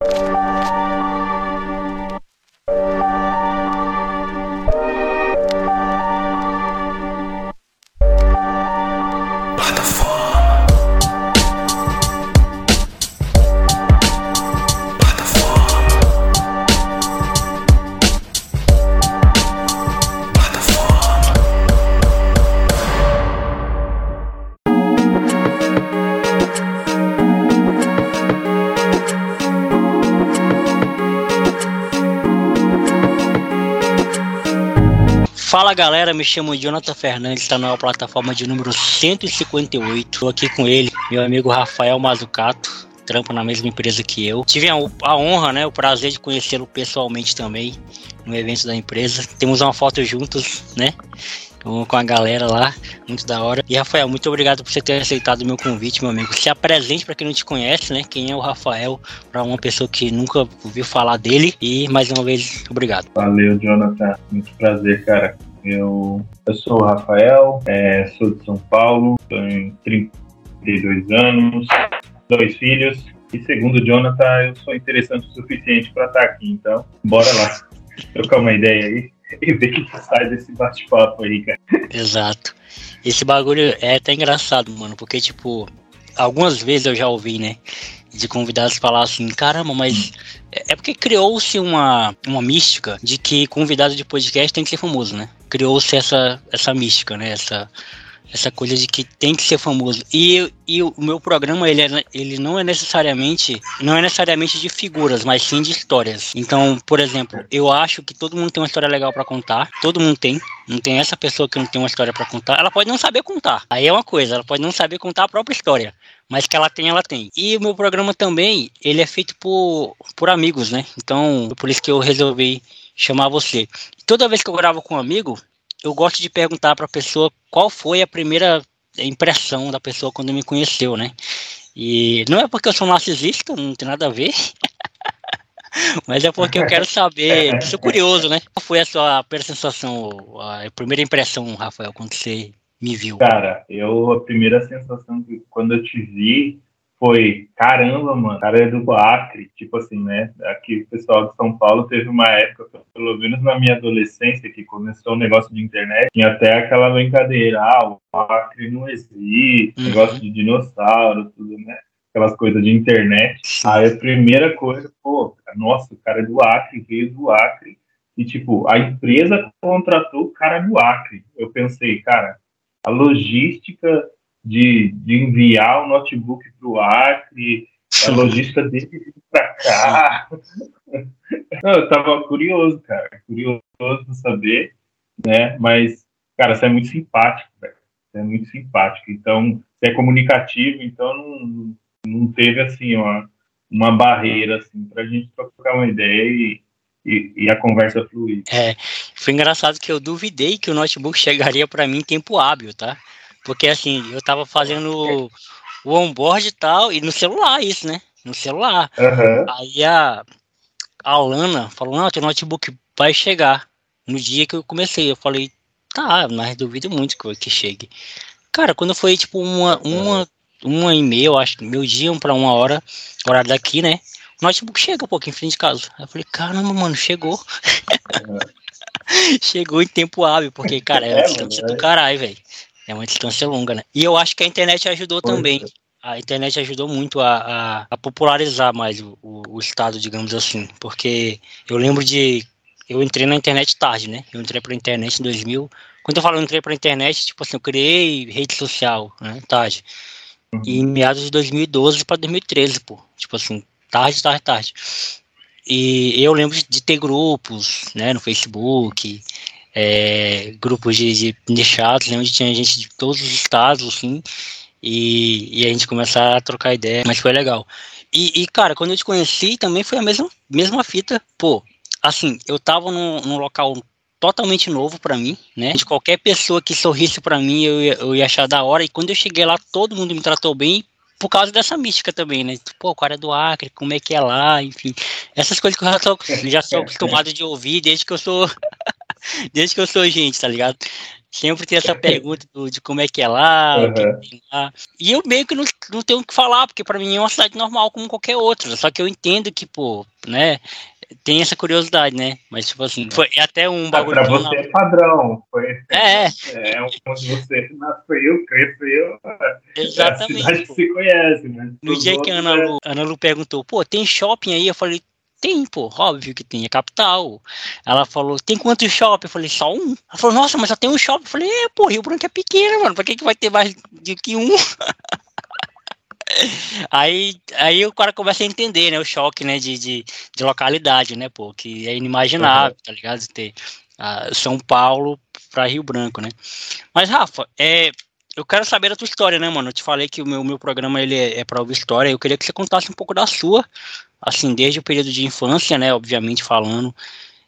you Galera, me chamo Jonathan Fernandes, está na plataforma de número 158. Estou aqui com ele, meu amigo Rafael Mazucato, trampa na mesma empresa que eu. Tive a, a honra, né, o prazer de conhecê-lo pessoalmente também no evento da empresa. Temos uma foto juntos, né? com a galera lá, muito da hora. E Rafael, muito obrigado por você ter aceitado o meu convite, meu amigo. Se apresente para quem não te conhece, né? Quem é o Rafael, para uma pessoa que nunca ouviu falar dele. E mais uma vez, obrigado. Valeu, Jonathan. Muito prazer, cara. Eu, eu sou o Rafael, é, sou de São Paulo, tenho 32 anos, dois filhos. E segundo o Jonathan, eu sou interessante o suficiente para estar aqui. Então, bora lá. Trocar uma ideia aí e ver o que sai desse bate-papo aí, cara. Exato. Esse bagulho é até engraçado, mano, porque, tipo, algumas vezes eu já ouvi, né? De convidados falar assim, caramba, mas é, é porque criou-se uma, uma mística de que convidado de podcast tem que ser famoso, né? Criou-se essa, essa mística, né? Essa, essa coisa de que tem que ser famoso. E, e o meu programa, ele, é, ele não é necessariamente não é necessariamente de figuras, mas sim de histórias. Então, por exemplo, eu acho que todo mundo tem uma história legal para contar. Todo mundo tem. Não tem essa pessoa que não tem uma história para contar. Ela pode não saber contar. Aí é uma coisa, ela pode não saber contar a própria história. Mas que ela tem, ela tem. E o meu programa também, ele é feito por, por amigos, né? Então, por isso que eu resolvi chamar você. Toda vez que eu gravo com um amigo, eu gosto de perguntar para a pessoa qual foi a primeira impressão da pessoa quando me conheceu, né? E não é porque eu sou narcisista, não tem nada a ver. Mas é porque eu quero saber, sou curioso, né? Qual foi a sua primeira sensação, a primeira impressão, Rafael, quando você me viu? Cara, eu, a primeira sensação que quando eu te vi foi, caramba, mano, cara é do Acre, tipo assim, né? Aqui o pessoal de São Paulo teve uma época, pelo menos na minha adolescência, que começou o negócio de internet, tinha até aquela brincadeira, ah, o Acre não existe, uhum. negócio de dinossauro, tudo, né? Aquelas coisas de internet. Aí a primeira coisa, pô, nossa, o cara é do Acre, veio do Acre, e tipo, a empresa contratou o cara do Acre. Eu pensei, cara, a logística de, de enviar o notebook para o Acre, a logística dele vir para cá. Não, eu tava curioso, cara, curioso de saber, né? Mas, cara, você é muito simpático, velho. Você é muito simpático. Então, você é comunicativo, então não, não teve, assim, uma, uma barreira, assim, pra gente trocar uma ideia e, e, e, a conversa fluir. É, foi engraçado que eu duvidei que o notebook chegaria para mim em tempo hábil, tá? Porque assim, eu tava fazendo o onboard e tal, e no celular isso, né? No celular. Uhum. Aí a, a Alana falou, não, teu notebook vai chegar. No dia que eu comecei, eu falei, tá, mas duvido muito que, que chegue. Cara, quando foi tipo uma, uma, uma e meia, eu acho, meu dia para uma hora, horário daqui, né? O notebook chega um pouquinho em frente de casa. Aí eu falei, caramba, mano, chegou. Uhum. chegou em tempo hábil, porque, cara, é, é distância do caralho, velho. É uma distância longa, né? E eu acho que a internet ajudou também. É. A internet ajudou muito a, a, a popularizar mais o, o, o, estado, digamos assim. Porque eu lembro de. Eu entrei na internet tarde, né? Eu entrei pra internet em 2000. Quando eu falo eu entrei pra internet, tipo assim, eu criei rede social, né? Tarde. Uhum. E em meados de 2012 para 2013, pô. Tipo assim, tarde, tarde, tarde. E eu lembro de ter grupos, né, no Facebook, é, grupos de, de nichados, onde tinha gente de todos os estados, assim, e, e a gente começar a trocar ideia, mas foi legal. E, e, cara, quando eu te conheci, também foi a mesma, mesma fita, pô, assim, eu tava num, num local totalmente novo para mim, né? De qualquer pessoa que sorrisse para mim, eu ia, eu ia achar da hora, e quando eu cheguei lá, todo mundo me tratou bem, por causa dessa mística também, né? Pô, o cara é do Acre, como é que é lá, enfim. Essas coisas que eu já, tô, já sou acostumado de ouvir desde que eu sou desde que eu sou gente, tá ligado? Sempre tem essa pergunta do, de como é que é lá, uhum. que lá. E eu meio que não, não tenho o que falar, porque para mim é uma cidade normal como qualquer outra. Só que eu entendo que, pô, né? Tem essa curiosidade, né? Mas, tipo assim, foi até um bagulho. Ah, pra você é padrão. Foi, é. É onde você nasceu, cresceu. Exatamente. É a cidade que se conhece, né? No dia que a Ana Lu, Ana Lu perguntou, pô, tem shopping aí? Eu falei, tem, pô, óbvio que tem, é capital. Ela falou, tem quantos shopping? Eu falei, só um. Ela falou, nossa, mas só tem um shopping. Eu falei, é, pô, Rio Branco é pequeno, mano, pra que, que vai ter mais do que um? aí, aí o cara começa a entender, né, o choque, né, de, de, de localidade, né, pô, que é inimaginável, uhum. tá ligado, ter uh, São Paulo para Rio Branco, né. Mas, Rafa, é, eu quero saber a tua história, né, mano, eu te falei que o meu, meu programa, ele é, é para ouvir história, eu queria que você contasse um pouco da sua, assim, desde o período de infância, né, obviamente falando,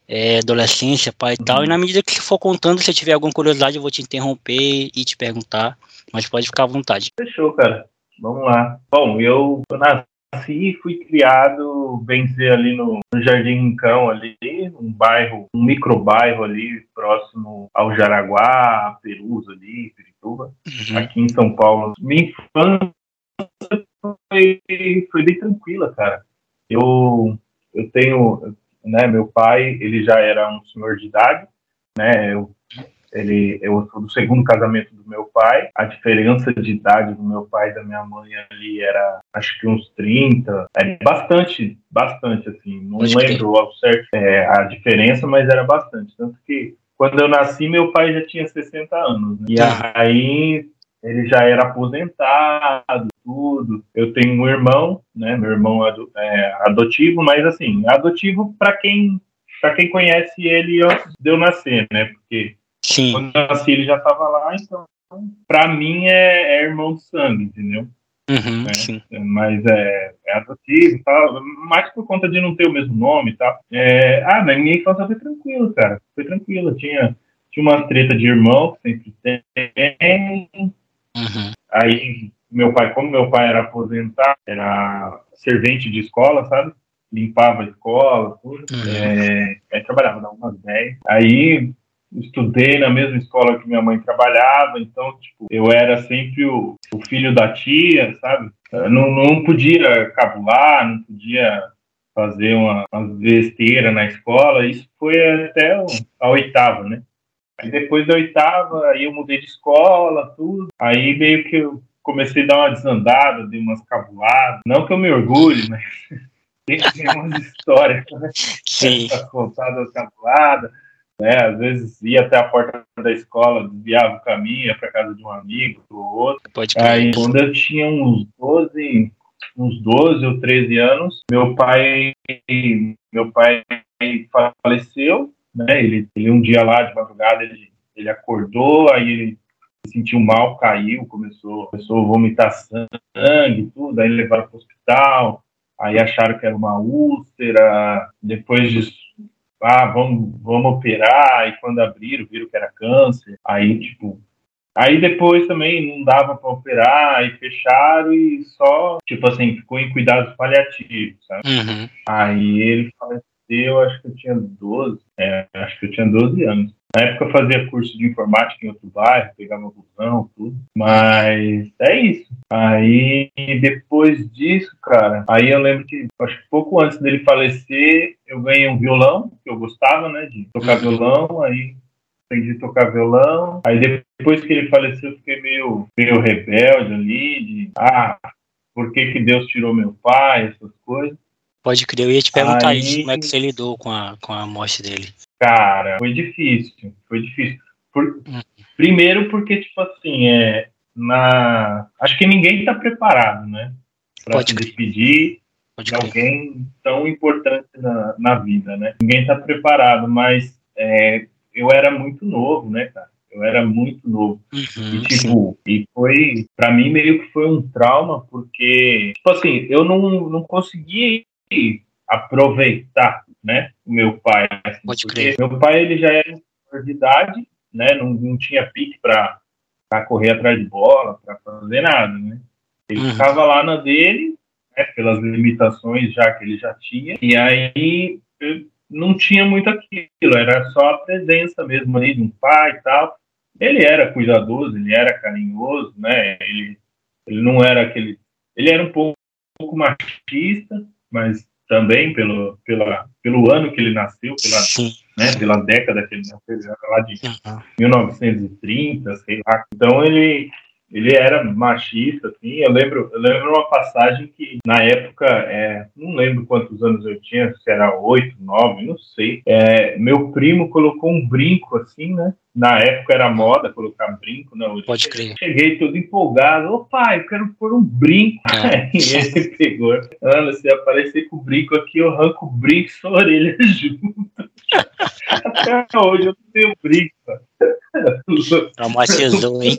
é, adolescência, pai e tal, e na medida que você for contando, se tiver alguma curiosidade, eu vou te interromper e te perguntar, mas pode ficar à vontade. Fechou, cara. Vamos lá. Bom, eu nasci e fui criado, bem dizer, ali no, no Jardim Rincão, ali, um bairro, um microbairro ali, próximo ao Jaraguá, a Perus ali, Pirituba, uhum. aqui em São Paulo. Minha infância foi, foi bem tranquila, cara eu, eu tenho, né, meu pai, ele já era um senhor de idade, né, eu, ele, eu sou do segundo casamento do meu pai, a diferença de idade do meu pai e da minha mãe ali era, acho que uns 30, é bastante, bastante, assim, não Pode lembro ao certo é, a diferença, mas era bastante, tanto que quando eu nasci, meu pai já tinha 60 anos. Né? E aí ele já era aposentado, tudo. Eu tenho um irmão, né? Meu irmão é, é adotivo, mas assim, adotivo para quem para quem conhece ele antes de eu nascer, né? Porque Sim. quando eu nasci ele já estava lá, então para mim é, é, irmão de sangue, entendeu? Uhum, sim. Mas é, é adotivo, tal, mais por conta de não ter o mesmo nome e tal. É, ah, na minha infância foi tranquilo, cara. Foi tranquilo. Tinha, tinha uma treta de irmão que sempre tem. Uhum. Aí, meu pai, como meu pai era aposentado, era servente de escola, sabe? Limpava a escola, tudo. Uhum. É, aí trabalhava, dava umas 10. Aí, estudei na mesma escola que minha mãe trabalhava, então, tipo, eu era sempre o, o filho da tia, sabe? Não, não podia cabular, não podia fazer uma, uma besteira na escola, isso foi até a oitava, né? Aí depois da oitava, aí eu mudei de escola, tudo. Aí meio que eu comecei a dar uma desandada, dei umas cabuladas. Não que eu me orgulhe, mas tem umas histórias, né? Sim. Contadas cabuladas. Né? Às vezes ia até a porta da escola, desviava o caminho, ia para casa de um amigo, do outro. Pode Aí quando eu tinha uns 12, uns 12 ou 13 anos, meu pai, meu pai faleceu né? Ele, ele um dia lá de madrugada ele, ele acordou, aí ele se sentiu mal, caiu, começou, começou a vomitar sangue, tudo, aí levaram para o hospital, aí acharam que era uma úlcera, depois disso, ah, vamos, vamos operar, e quando abriram, viram que era câncer, aí, tipo, aí depois também não dava para operar, aí fecharam e só, tipo assim, ficou em cuidados paliativos, sabe? Uhum. Aí ele faleceu eu acho que eu tinha 12, é, acho que eu tinha 12 anos. Na época eu fazia curso de informática em outro bairro, pegava busão, tudo. Mas é isso. Aí depois disso, cara, aí eu lembro que acho que pouco antes dele falecer, eu ganhei um violão, que eu gostava, né, de tocar uhum. violão, aí aprendi a tocar violão. Aí depois que ele faleceu, eu fiquei meio, meio rebelde ali, de ah, por que, que Deus tirou meu pai, essas coisas. Pode crer, eu ia te perguntar Aí, isso, como é que você lidou com a, com a morte dele? Cara, foi difícil, foi difícil. Por, hum. Primeiro porque, tipo assim, é, na, acho que ninguém está preparado, né? Para se despedir Pode de alguém tão importante na, na vida, né? Ninguém está preparado, mas é, eu era muito novo, né, cara? Eu era muito novo. Uhum, e, tipo, e foi, para mim, meio que foi um trauma, porque, tipo assim, eu não, não conseguia aproveitar, né, o meu pai. Assim, Pode crer. Meu pai, ele já era de idade, né, não, não tinha pique para correr atrás de bola, para fazer nada, né. Ele uhum. ficava lá na dele, né, pelas limitações já que ele já tinha, e aí não tinha muito aquilo, era só a presença mesmo ali de um pai e tal. Ele era cuidadoso, ele era carinhoso, né? Ele, ele não era aquele. Ele era um pouco, um pouco machista, mas também pelo, pela, pelo ano que ele nasceu, pela, né, pela década que ele nasceu, lá de uhum. 1930, sei lá. Então ele, ele era machista, assim. Eu lembro, eu lembro uma passagem que, na época, é, não lembro quantos anos eu tinha, se era oito, nove, não sei. É, meu primo colocou um brinco, assim, né? Na época era moda colocar brinco na orelha. Pode crer. Cheguei todo empolgado. Ô pai, eu quero pôr um brinco. É. e ele pegou. Ana, se aparecer com o brinco aqui, eu arranco o brinco e sua orelha junto. Até hoje eu não tenho brinco. Traumatizou, hein?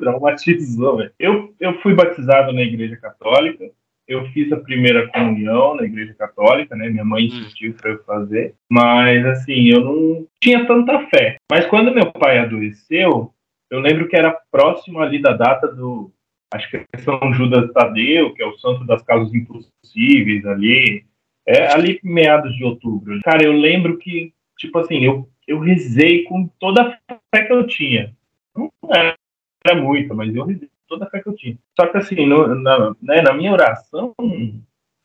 Traumatizou, velho. Eu, eu fui batizado na igreja católica. Eu fiz a primeira comunhão na igreja católica, né? Minha mãe insistiu para eu fazer. Mas, assim, eu não tinha tanta fé. Mas quando meu pai adoeceu, eu lembro que era próximo ali da data do. Acho que é São Judas Tadeu, que é o santo das causas impossíveis ali. É ali meados de outubro. Cara, eu lembro que, tipo assim, eu, eu rezei com toda a fé que eu tinha. Não era, muita, mas eu rezei toda a fé que eu tinha. Só que assim, no, na, né, na minha oração,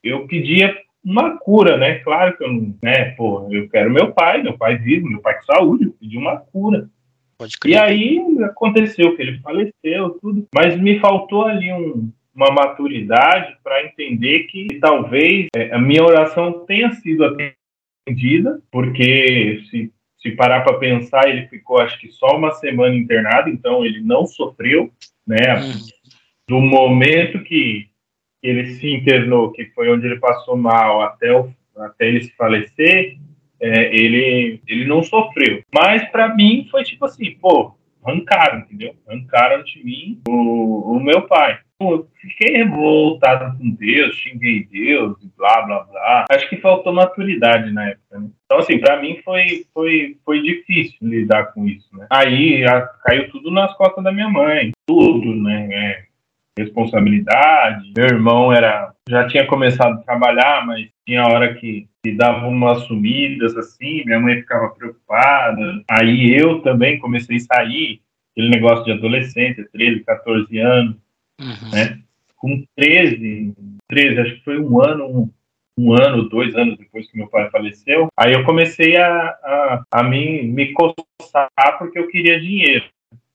eu pedia uma cura, né? Claro que eu não, né, pô, eu quero meu pai, meu pai vivo, meu pai com saúde, eu pedi uma cura. E aí aconteceu que ele faleceu, tudo, mas me faltou ali um, uma maturidade para entender que talvez é, a minha oração tenha sido atendida, porque se, se parar para pensar, ele ficou acho que só uma semana internado, então ele não sofreu, né? Uhum. Do momento que ele se internou, que foi onde ele passou mal até, o, até ele se falecer, é, ele, ele não sofreu. Mas para mim foi tipo assim, pô, arrancaram, entendeu? Arrancaram de mim o, o meu pai eu fiquei revoltado com Deus, xinguei Deus blá blá blá. Acho que faltou maturidade na época, né? Então, assim, para mim foi, foi, foi difícil lidar com isso, né? Aí a, caiu tudo nas costas da minha mãe, tudo, né? É, responsabilidade. Meu irmão era já tinha começado a trabalhar, mas tinha hora que, que dava umas sumidas assim, minha mãe ficava preocupada. Aí eu também comecei a sair, aquele negócio de adolescência, 13, 14 anos Uhum. Né? Com 13, 13, acho que foi um ano, um, um, ano, dois anos depois que meu pai faleceu, aí eu comecei a, a, a me, me coçar porque eu queria dinheiro.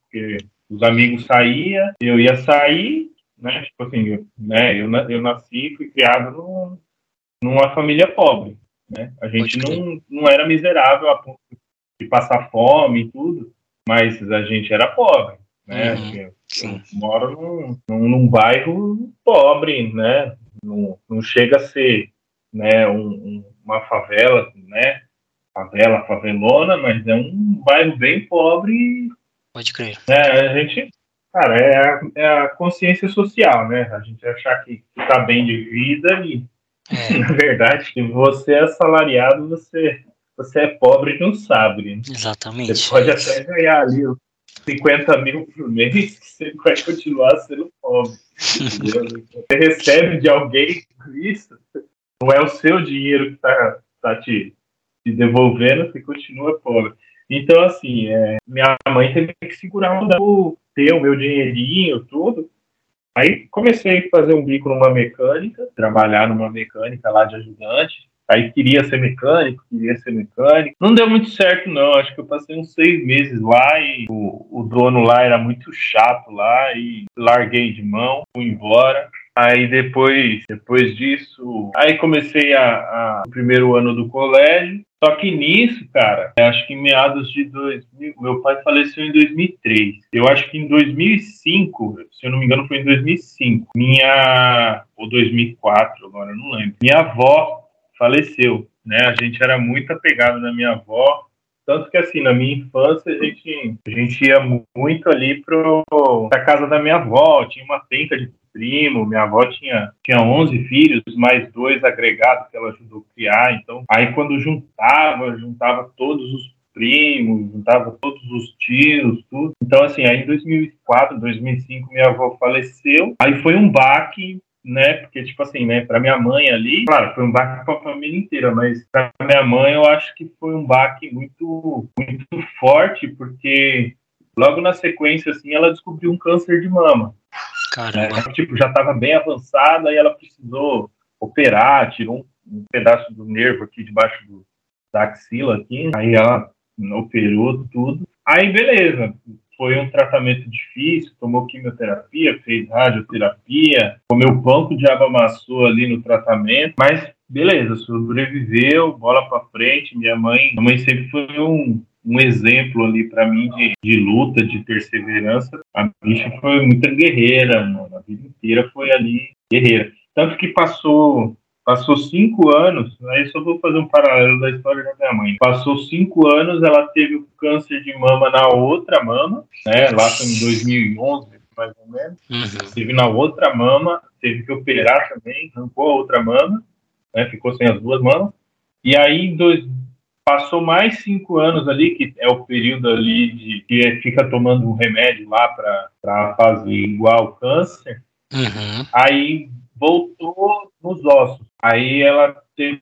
Porque os amigos saíam, eu ia sair, né? Tipo assim, eu, né? eu, eu nasci e fui criado no, numa família pobre. Né? A gente não, não era miserável a ponto de passar fome e tudo, mas a gente era pobre né? Uhum, eu moro num, num, num, bairro pobre, né? Não, não chega a ser né, um, um, uma favela, né? Favela, favelona, mas é um bairro bem pobre. Pode crer. Né, a gente, cara, é a, é a consciência social, né? A gente achar que, que tá bem de vida e, é. na verdade, se você é assalariado, você você é pobre e não sabe. Né? Exatamente. Você pode até ganhar ali 50 mil por mês, você vai continuar sendo pobre. você recebe de alguém isso, não é o seu dinheiro que está tá te, te devolvendo, você continua pobre. Então, assim, é, minha mãe teve que segurar um ter o meu dinheirinho, tudo. Aí comecei a fazer um bico numa mecânica, trabalhar numa mecânica lá de ajudante. Aí queria ser mecânico, queria ser mecânico. Não deu muito certo, não. Acho que eu passei uns seis meses lá e o, o dono lá era muito chato lá e larguei de mão, fui embora. Aí depois, depois disso, aí comecei a, a, o primeiro ano do colégio. Só que nisso, cara, acho que em meados de 2000, meu pai faleceu em 2003. Eu acho que em 2005, se eu não me engano, foi em 2005. Minha ou 2004, agora eu não lembro. Minha avó faleceu, né? A gente era muito apegado na minha avó, tanto que assim, na minha infância a gente, a gente ia muito ali para a casa da minha avó, tinha uma penca de primo, minha avó tinha, tinha 11 filhos, mais dois agregados que ela ajudou a criar, então aí quando juntava, juntava todos os primos, juntava todos os tios, tudo. Então assim, aí em 2004, 2005 minha avó faleceu, aí foi um baque né? Porque, tipo assim, né, pra minha mãe ali, claro, foi um baque pra família inteira, mas pra minha mãe eu acho que foi um baque muito, muito forte, porque logo na sequência, assim, ela descobriu um câncer de mama. Caramba. Né? Tipo, já estava bem avançada e ela precisou operar, tirou um, um, pedaço do nervo aqui debaixo do, da axila aqui, aí ela operou tudo. Aí, beleza, foi um tratamento difícil, tomou quimioterapia, fez radioterapia, comeu banco de água amassou ali no tratamento, mas beleza, sobreviveu, bola para frente. Minha mãe, minha mãe sempre foi um, um exemplo ali para mim de, de, luta, de perseverança. A bicha foi muita guerreira, mano. a vida inteira foi ali guerreira. Tanto que passou Passou cinco anos, aí só vou fazer um paralelo da história da minha mãe. Passou cinco anos, ela teve o câncer de mama na outra mama, né? Lá em 2011, mais ou menos. Uhum. Teve na outra mama, teve que operar também, arrancou a outra mama, né? Ficou sem as duas mamas. E aí, dois, passou mais cinco anos ali, que é o período ali de que fica tomando um remédio lá para fazer igual câncer. Uhum. Aí voltou nos ossos. Aí ela teve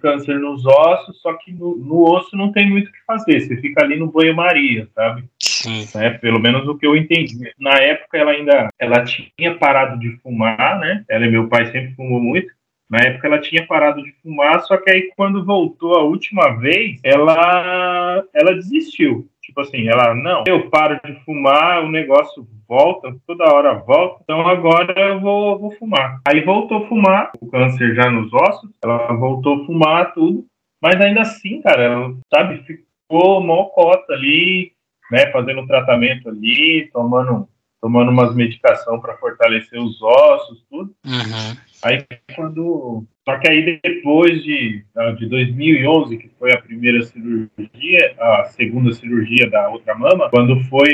câncer nos ossos, só que no, no osso não tem muito o que fazer. Você fica ali no banho-maria, sabe? Sim. É, pelo menos o que eu entendi. Na época ela ainda ela tinha parado de fumar, né? Ela e meu pai sempre fumou muito. Na época ela tinha parado de fumar, só que aí quando voltou a última vez, ela ela desistiu. Tipo assim, ela, não, eu paro de fumar, o negócio volta, toda hora volta, então agora eu vou, vou fumar. Aí voltou a fumar, o câncer já nos ossos, ela voltou a fumar tudo, mas ainda assim, cara, ela, sabe, ficou mó cota ali, né, fazendo tratamento ali, tomando tomando umas medicação para fortalecer os ossos, tudo. Uhum. Aí quando. Só que aí depois de, ah, de 2011, que foi a primeira cirurgia, a segunda cirurgia da outra mama, quando foi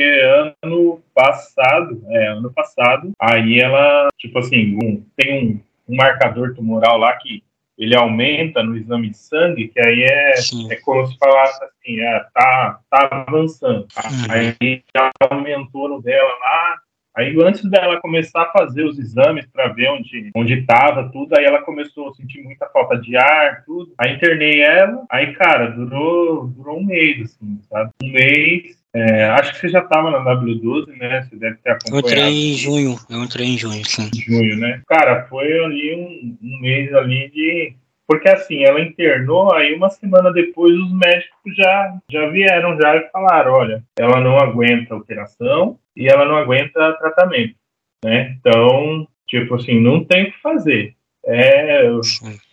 ano passado, é, ano passado, aí ela, tipo assim, um, tem um, um marcador tumoral lá que ele aumenta no exame de sangue, que aí é, é como se falasse assim, é, tá, tá avançando. Uhum. Aí já aumentou no dela lá, Aí antes dela começar a fazer os exames para ver onde onde estava tudo, aí ela começou a sentir muita falta de ar, tudo. Aí internei ela, aí cara, durou durou um mês assim, sabe? Um mês. É, acho que você já estava na W12, né? Você deve ter acompanhado. Eu entrei em junho, eu entrei em junho, sim. Junho, né? Cara, foi ali um, um mês ali de porque assim, ela internou, aí uma semana depois os médicos já, já vieram já e falaram, olha, ela não aguenta operação e ela não aguenta tratamento, né? Então, tipo assim, não tem o que fazer. É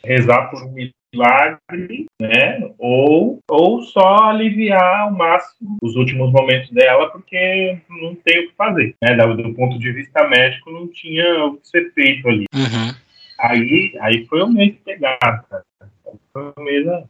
rezar por um milagre, né? Ou, ou só aliviar ao máximo os últimos momentos dela, porque não tem o que fazer, né? Do, do ponto de vista médico, não tinha o que ser feito ali. Uhum. Aí, aí foi o mês de pegar, cara. Foi o mês, da,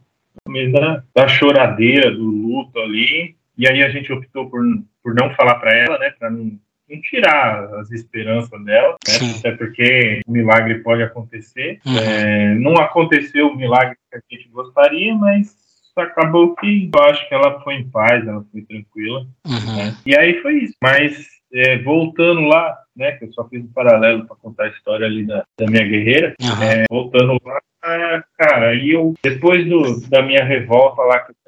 o mês da, da choradeira, do luto ali. E aí a gente optou por, por não falar para ela, né? Para não, não, tirar as esperanças dela, né? Até porque o milagre pode acontecer. Uhum. É, não aconteceu o milagre que a gente gostaria, mas acabou que eu acho que ela foi em paz, ela foi tranquila. Uhum. Né? E aí foi isso. Mas é, voltando lá, né, que eu só fiz um paralelo para contar a história ali da, da minha guerreira, uhum. é, voltando lá, cara, aí eu, depois do, da minha revolta lá que eu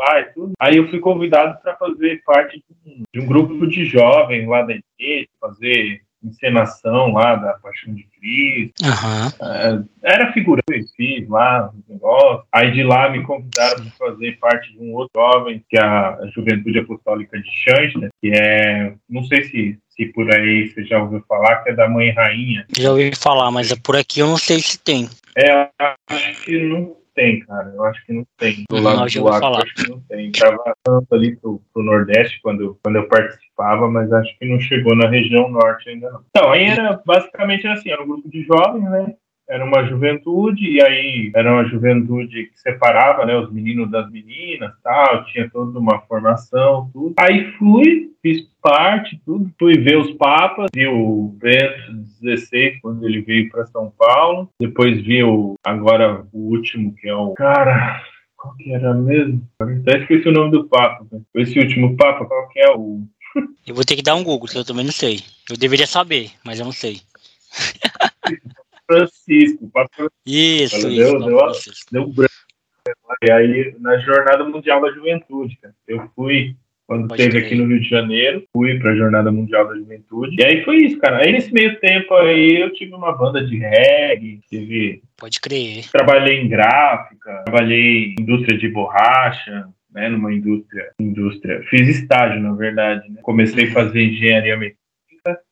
pai, tudo, aí eu fui convidado para fazer parte de um, de um, grupo de jovens lá da igreja, fazer encenação lá da Paixão de Cristo. Uhum. era figurante, fiz lá um negócio. Aí de lá me convidaram para fazer parte de um outro jovem, que é a Juventude Apostólica de Xanxter, que é, não sei se, se por aí você já ouviu falar, que é da Mãe Rainha. Já ouvi falar, mas é por aqui eu não sei se tem. É, acho que não tem, cara. Eu acho que não tem. Do lado do Acre, acho que não tem. Tava tanto ali pro, pro Nordeste quando, quando eu participava, mas acho que não chegou na região Norte ainda não. Então, aí era basicamente assim, era um grupo de jovens, né? Era uma juventude, e aí era uma juventude que separava né, os meninos das meninas, tal, tinha toda uma formação, tudo. Aí fui, fiz parte, tudo, fui ver os papas, vi o Bento XVI quando ele veio para São Paulo, depois vi o, agora o último, que é o. Cara, qual que era mesmo? Até esqueci o nome do Papa. Né? Esse último Papa, qual que é o. Eu vou ter que dar um Google, que eu também não sei. Eu deveria saber, mas eu não sei. Francisco. Papa... Isso, isso. Deu, deu, deu branco. E aí, na Jornada Mundial da Juventude, cara, eu fui quando Pode esteve aqui no Rio de Janeiro, fui para a Jornada Mundial da Juventude. E aí foi isso, cara. Aí nesse meio tempo aí eu tive uma banda de reggae, tive. Pode crer. Trabalhei em gráfica, trabalhei em indústria de borracha, né, numa indústria, indústria. Fiz estágio, na verdade. Né? Comecei a fazer engenharia mecânica.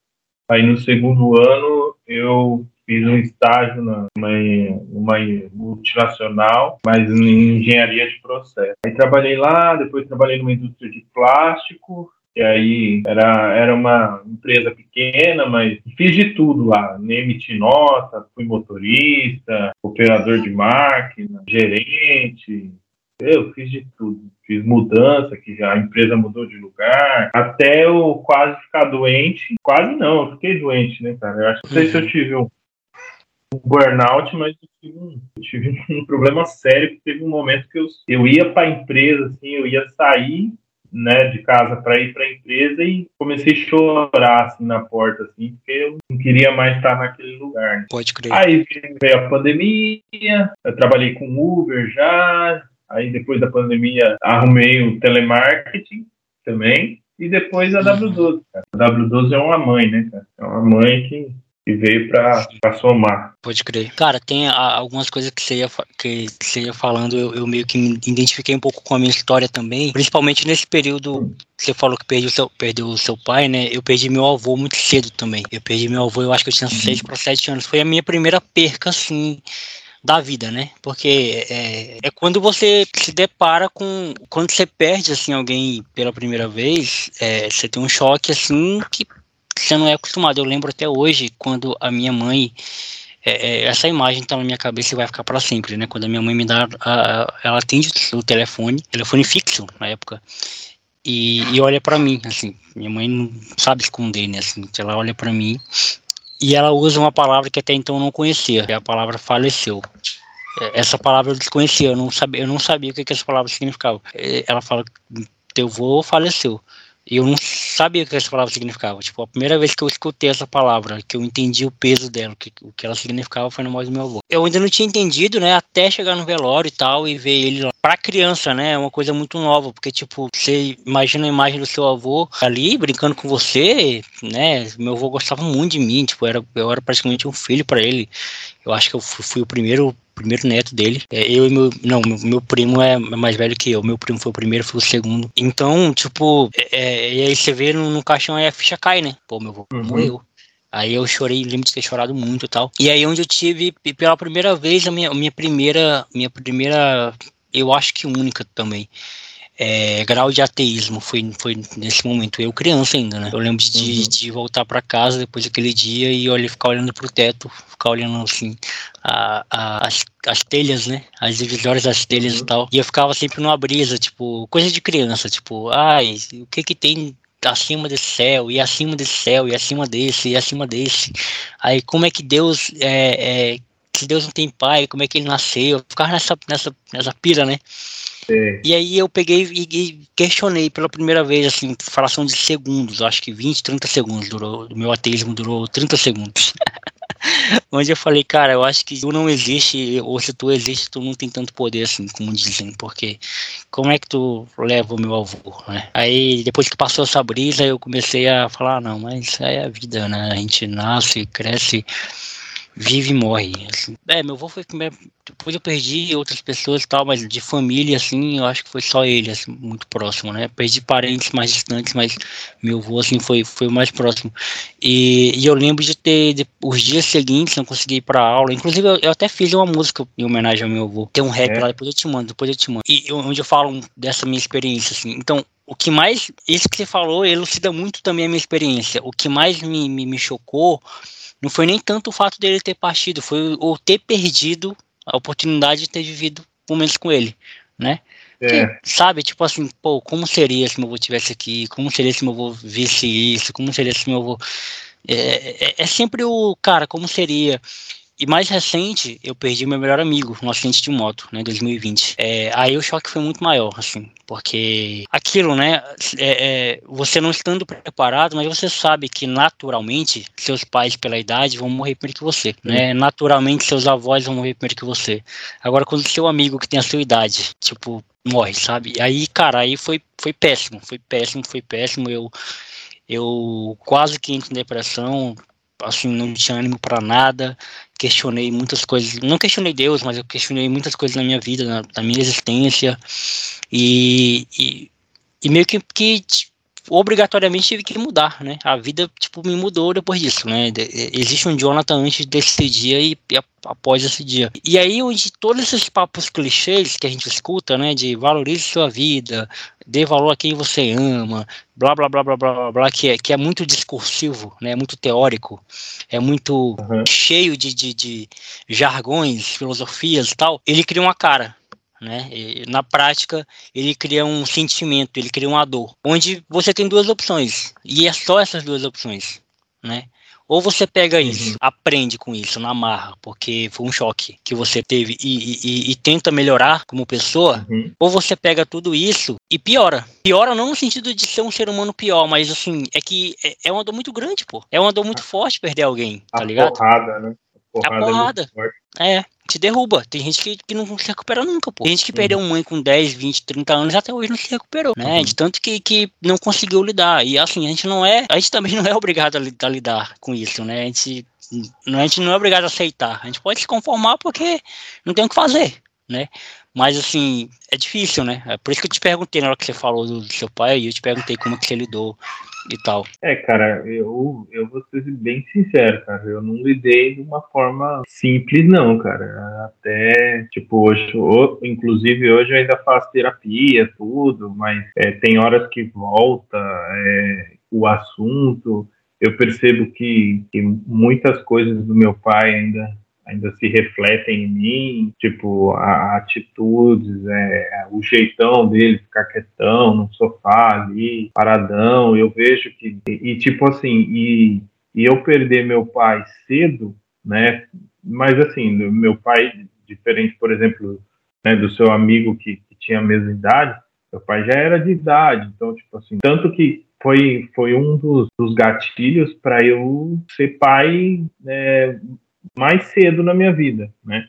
Aí no segundo ano eu fiz um estágio numa, multinacional, mas em engenharia de processo. Aí trabalhei lá, depois trabalhei numa indústria de plástico, e aí era, era uma empresa pequena, mas fiz de tudo lá. Nem emiti nota, fui motorista, operador de máquina, gerente. Eu fiz de tudo. Fiz mudança, que já a empresa mudou de lugar, até eu quase ficar doente. Quase não, eu fiquei doente, né, cara? Eu acho, não sei se eu uhum. tive um burnout, mas eu tive, um, eu tive um problema sério, que teve um momento que eu, eu ia para a empresa, assim, eu ia sair né, de casa para ir para a empresa e comecei a chorar assim na porta assim, porque eu não queria mais estar naquele lugar. Né? Pode crer. Aí veio a pandemia, eu trabalhei com Uber já, aí depois da pandemia arrumei o telemarketing também e depois a uhum. W12. Cara. A W12 é uma mãe, né, cara? É uma mãe que e veio para somar. Pode crer. Cara, tem algumas coisas que você ia, que você ia falando, eu, eu, meio que me identifiquei um pouco com a minha história também, principalmente nesse período que você falou que perdeu o seu, perdeu o seu pai, né? Eu perdi meu avô muito cedo também. Eu perdi meu avô, eu acho que eu tinha 6 para 7 anos. Foi a minha primeira perca, assim, da vida, né? Porque é, é, quando você se depara com. Quando você perde, assim, alguém pela primeira vez, é, você tem um choque, assim, que você não é acostumado. Eu lembro até hoje, quando a minha mãe. É, é, essa imagem está na minha cabeça e vai ficar para sempre, né? Quando a minha mãe me dá. A, a, ela atende o telefone, telefone fixo na época, e, e olha para mim, assim. Minha mãe não sabe esconder, né? Assim, ela olha para mim e ela usa uma palavra que até então não conhecia, é a palavra faleceu. É, essa palavra eu desconhecia, eu não sabia, eu não sabia o que, que essa palavra significava. É, ela fala: teu avô faleceu. E eu não sabia o que essa palavra significava. Tipo, a primeira vez que eu escutei essa palavra, que eu entendi o peso dela, que, o que ela significava foi no morte do meu avô. Eu ainda não tinha entendido, né, até chegar no velório e tal, e ver ele lá. Pra criança, né, é uma coisa muito nova, porque, tipo, você imagina a imagem do seu avô ali, brincando com você, né, meu avô gostava muito de mim, tipo, era, eu era praticamente um filho para ele. Eu acho que eu fui, fui o primeiro primeiro neto dele. É, eu e meu. Não, meu, meu, primo é mais velho que eu. Meu primo foi o primeiro, foi o segundo. Então, tipo, é, e aí você vê no, no caixão aí a ficha cai, né? Pô, meu avô uhum. morreu. Aí eu chorei, lembro de ter chorado muito e tal. E aí onde eu tive pela primeira vez a minha, minha primeira, minha primeira, eu acho que única também, é, grau de ateísmo foi, foi nesse momento, eu criança ainda, né? Eu lembro de, uhum. de voltar para casa depois daquele dia e olhar, ficar olhando pro teto, ficar olhando assim, a, a, as, as telhas, né? As divisórias das telhas uhum. e tal. E eu ficava sempre numa brisa, tipo, coisa de criança, tipo, ai, o que que tem acima desse céu, e acima desse céu, e acima desse, e acima desse. Aí como é que Deus é, é se Deus não tem pai, como é que ele nasceu? Eu ficava nessa, nessa, nessa pira, né? E aí eu peguei e, questionei pela primeira vez, assim, fração de segundos, acho que 20, 30 segundos durou, o meu ateísmo durou 30 segundos. Onde eu falei, cara, eu acho que tu não existe, ou se tu existe, tu não tem tanto poder assim, como dizem, porque como é que tu leva o meu avô, né? Aí depois que passou essa brisa, eu comecei a falar, ah, não, mas é a vida, né? A gente nasce, cresce, vive e morre. Assim. É, meu avô foi primeiro. Depois eu perdi outras pessoas e tal, mas de família, assim, eu acho que foi só ele, assim, muito próximo, né? Perdi parentes mais distantes, mas meu avô, assim, foi, foi o mais próximo. E, e eu lembro de ter, de, os dias seguintes, não consegui ir pra aula. Inclusive, eu, eu, até fiz uma música em homenagem ao meu avô. Tem um rap é. lá, depois eu te mando, depois eu te mando. E onde eu falo dessa minha experiência, assim. Então, o que mais, isso que você falou, elucida muito também a minha experiência. O que mais me, me, me chocou não foi nem tanto o fato dele ter partido, foi o ter perdido a oportunidade de ter vivido momentos com ele, né? É. sabe, tipo assim, pô, como seria se meu avô estivesse aqui? Como seria se meu avô visse isso? Como seria se meu avô. É, é, é sempre o cara, como seria? E mais recente, eu perdi meu melhor amigo no acidente de moto, né, 2020. É, aí o choque foi muito maior, assim, porque aquilo, né, é, é, você não estando preparado, mas você sabe que naturalmente seus pais, pela idade, vão morrer primeiro que você, né, naturalmente seus avós vão morrer primeiro que você. Agora, quando seu amigo que tem a sua idade, tipo, morre, sabe? Aí, cara, aí foi, foi péssimo, foi péssimo, foi péssimo. Eu, eu quase que entro em depressão, assim, não tinha ânimo para nada, questionei muitas coisas, não questionei Deus, mas eu questionei muitas coisas na minha vida, na, na minha existência, e, e, e meio que, que obrigatoriamente tive que mudar, né? A vida, tipo, me mudou depois disso, né? Existe um Jonathan antes desse dia e, e após esse dia. E aí, onde todos esses papos clichês que a gente escuta, né? De valorize sua vida, dê valor a quem você ama, blá, blá, blá, blá, blá, blá, blá que, é, que é muito discursivo, né? É muito teórico, é muito uhum. cheio de, de, de jargões, filosofias e tal. Ele cria uma cara, né? E, na prática, ele cria um sentimento, ele cria uma dor, onde você tem duas opções, e é só essas duas opções, né? Ou você pega isso, uhum. aprende com isso na marra, porque foi um choque que você teve e, e, e tenta melhorar como pessoa, uhum. ou você pega tudo isso e piora. Piora não no sentido de ser um ser humano pior, mas assim, é que é, é uma dor muito grande, pô. É uma dor muito forte perder alguém, tá ligado? Porrada, né? Porrada a porrada. É, é, te derruba. Tem gente que, que não se recupera nunca, pô. Tem gente que perdeu mãe com 10, 20, 30 anos até hoje não se recuperou, né? Uhum. De tanto que, que não conseguiu lidar. E assim, a gente não é. A gente também não é obrigado a, a lidar com isso, né? A gente, a gente não é obrigado a aceitar. A gente pode se conformar porque não tem o que fazer, né? Mas assim, é difícil, né? É por isso que eu te perguntei na hora que você falou do, do seu pai, e eu te perguntei como que você lidou e tal. É, cara, eu, eu vou ser bem sincero, cara. Eu não lidei de uma forma simples, não, cara. Até, tipo, hoje, inclusive hoje eu ainda faço terapia, tudo, mas é, tem horas que volta é, o assunto. Eu percebo que, que muitas coisas do meu pai ainda ainda se refletem em mim, tipo, a, atitudes, é, o jeitão dele, ficar quietão no sofá ali, paradão, eu vejo que, e, e tipo assim, e, e eu perder meu pai cedo, né, mas assim, meu pai, diferente, por exemplo, né, do seu amigo que, que tinha a mesma idade, meu pai já era de idade, então, tipo assim, tanto que foi, foi um dos, dos gatilhos para eu ser pai é, mais cedo na minha vida, né?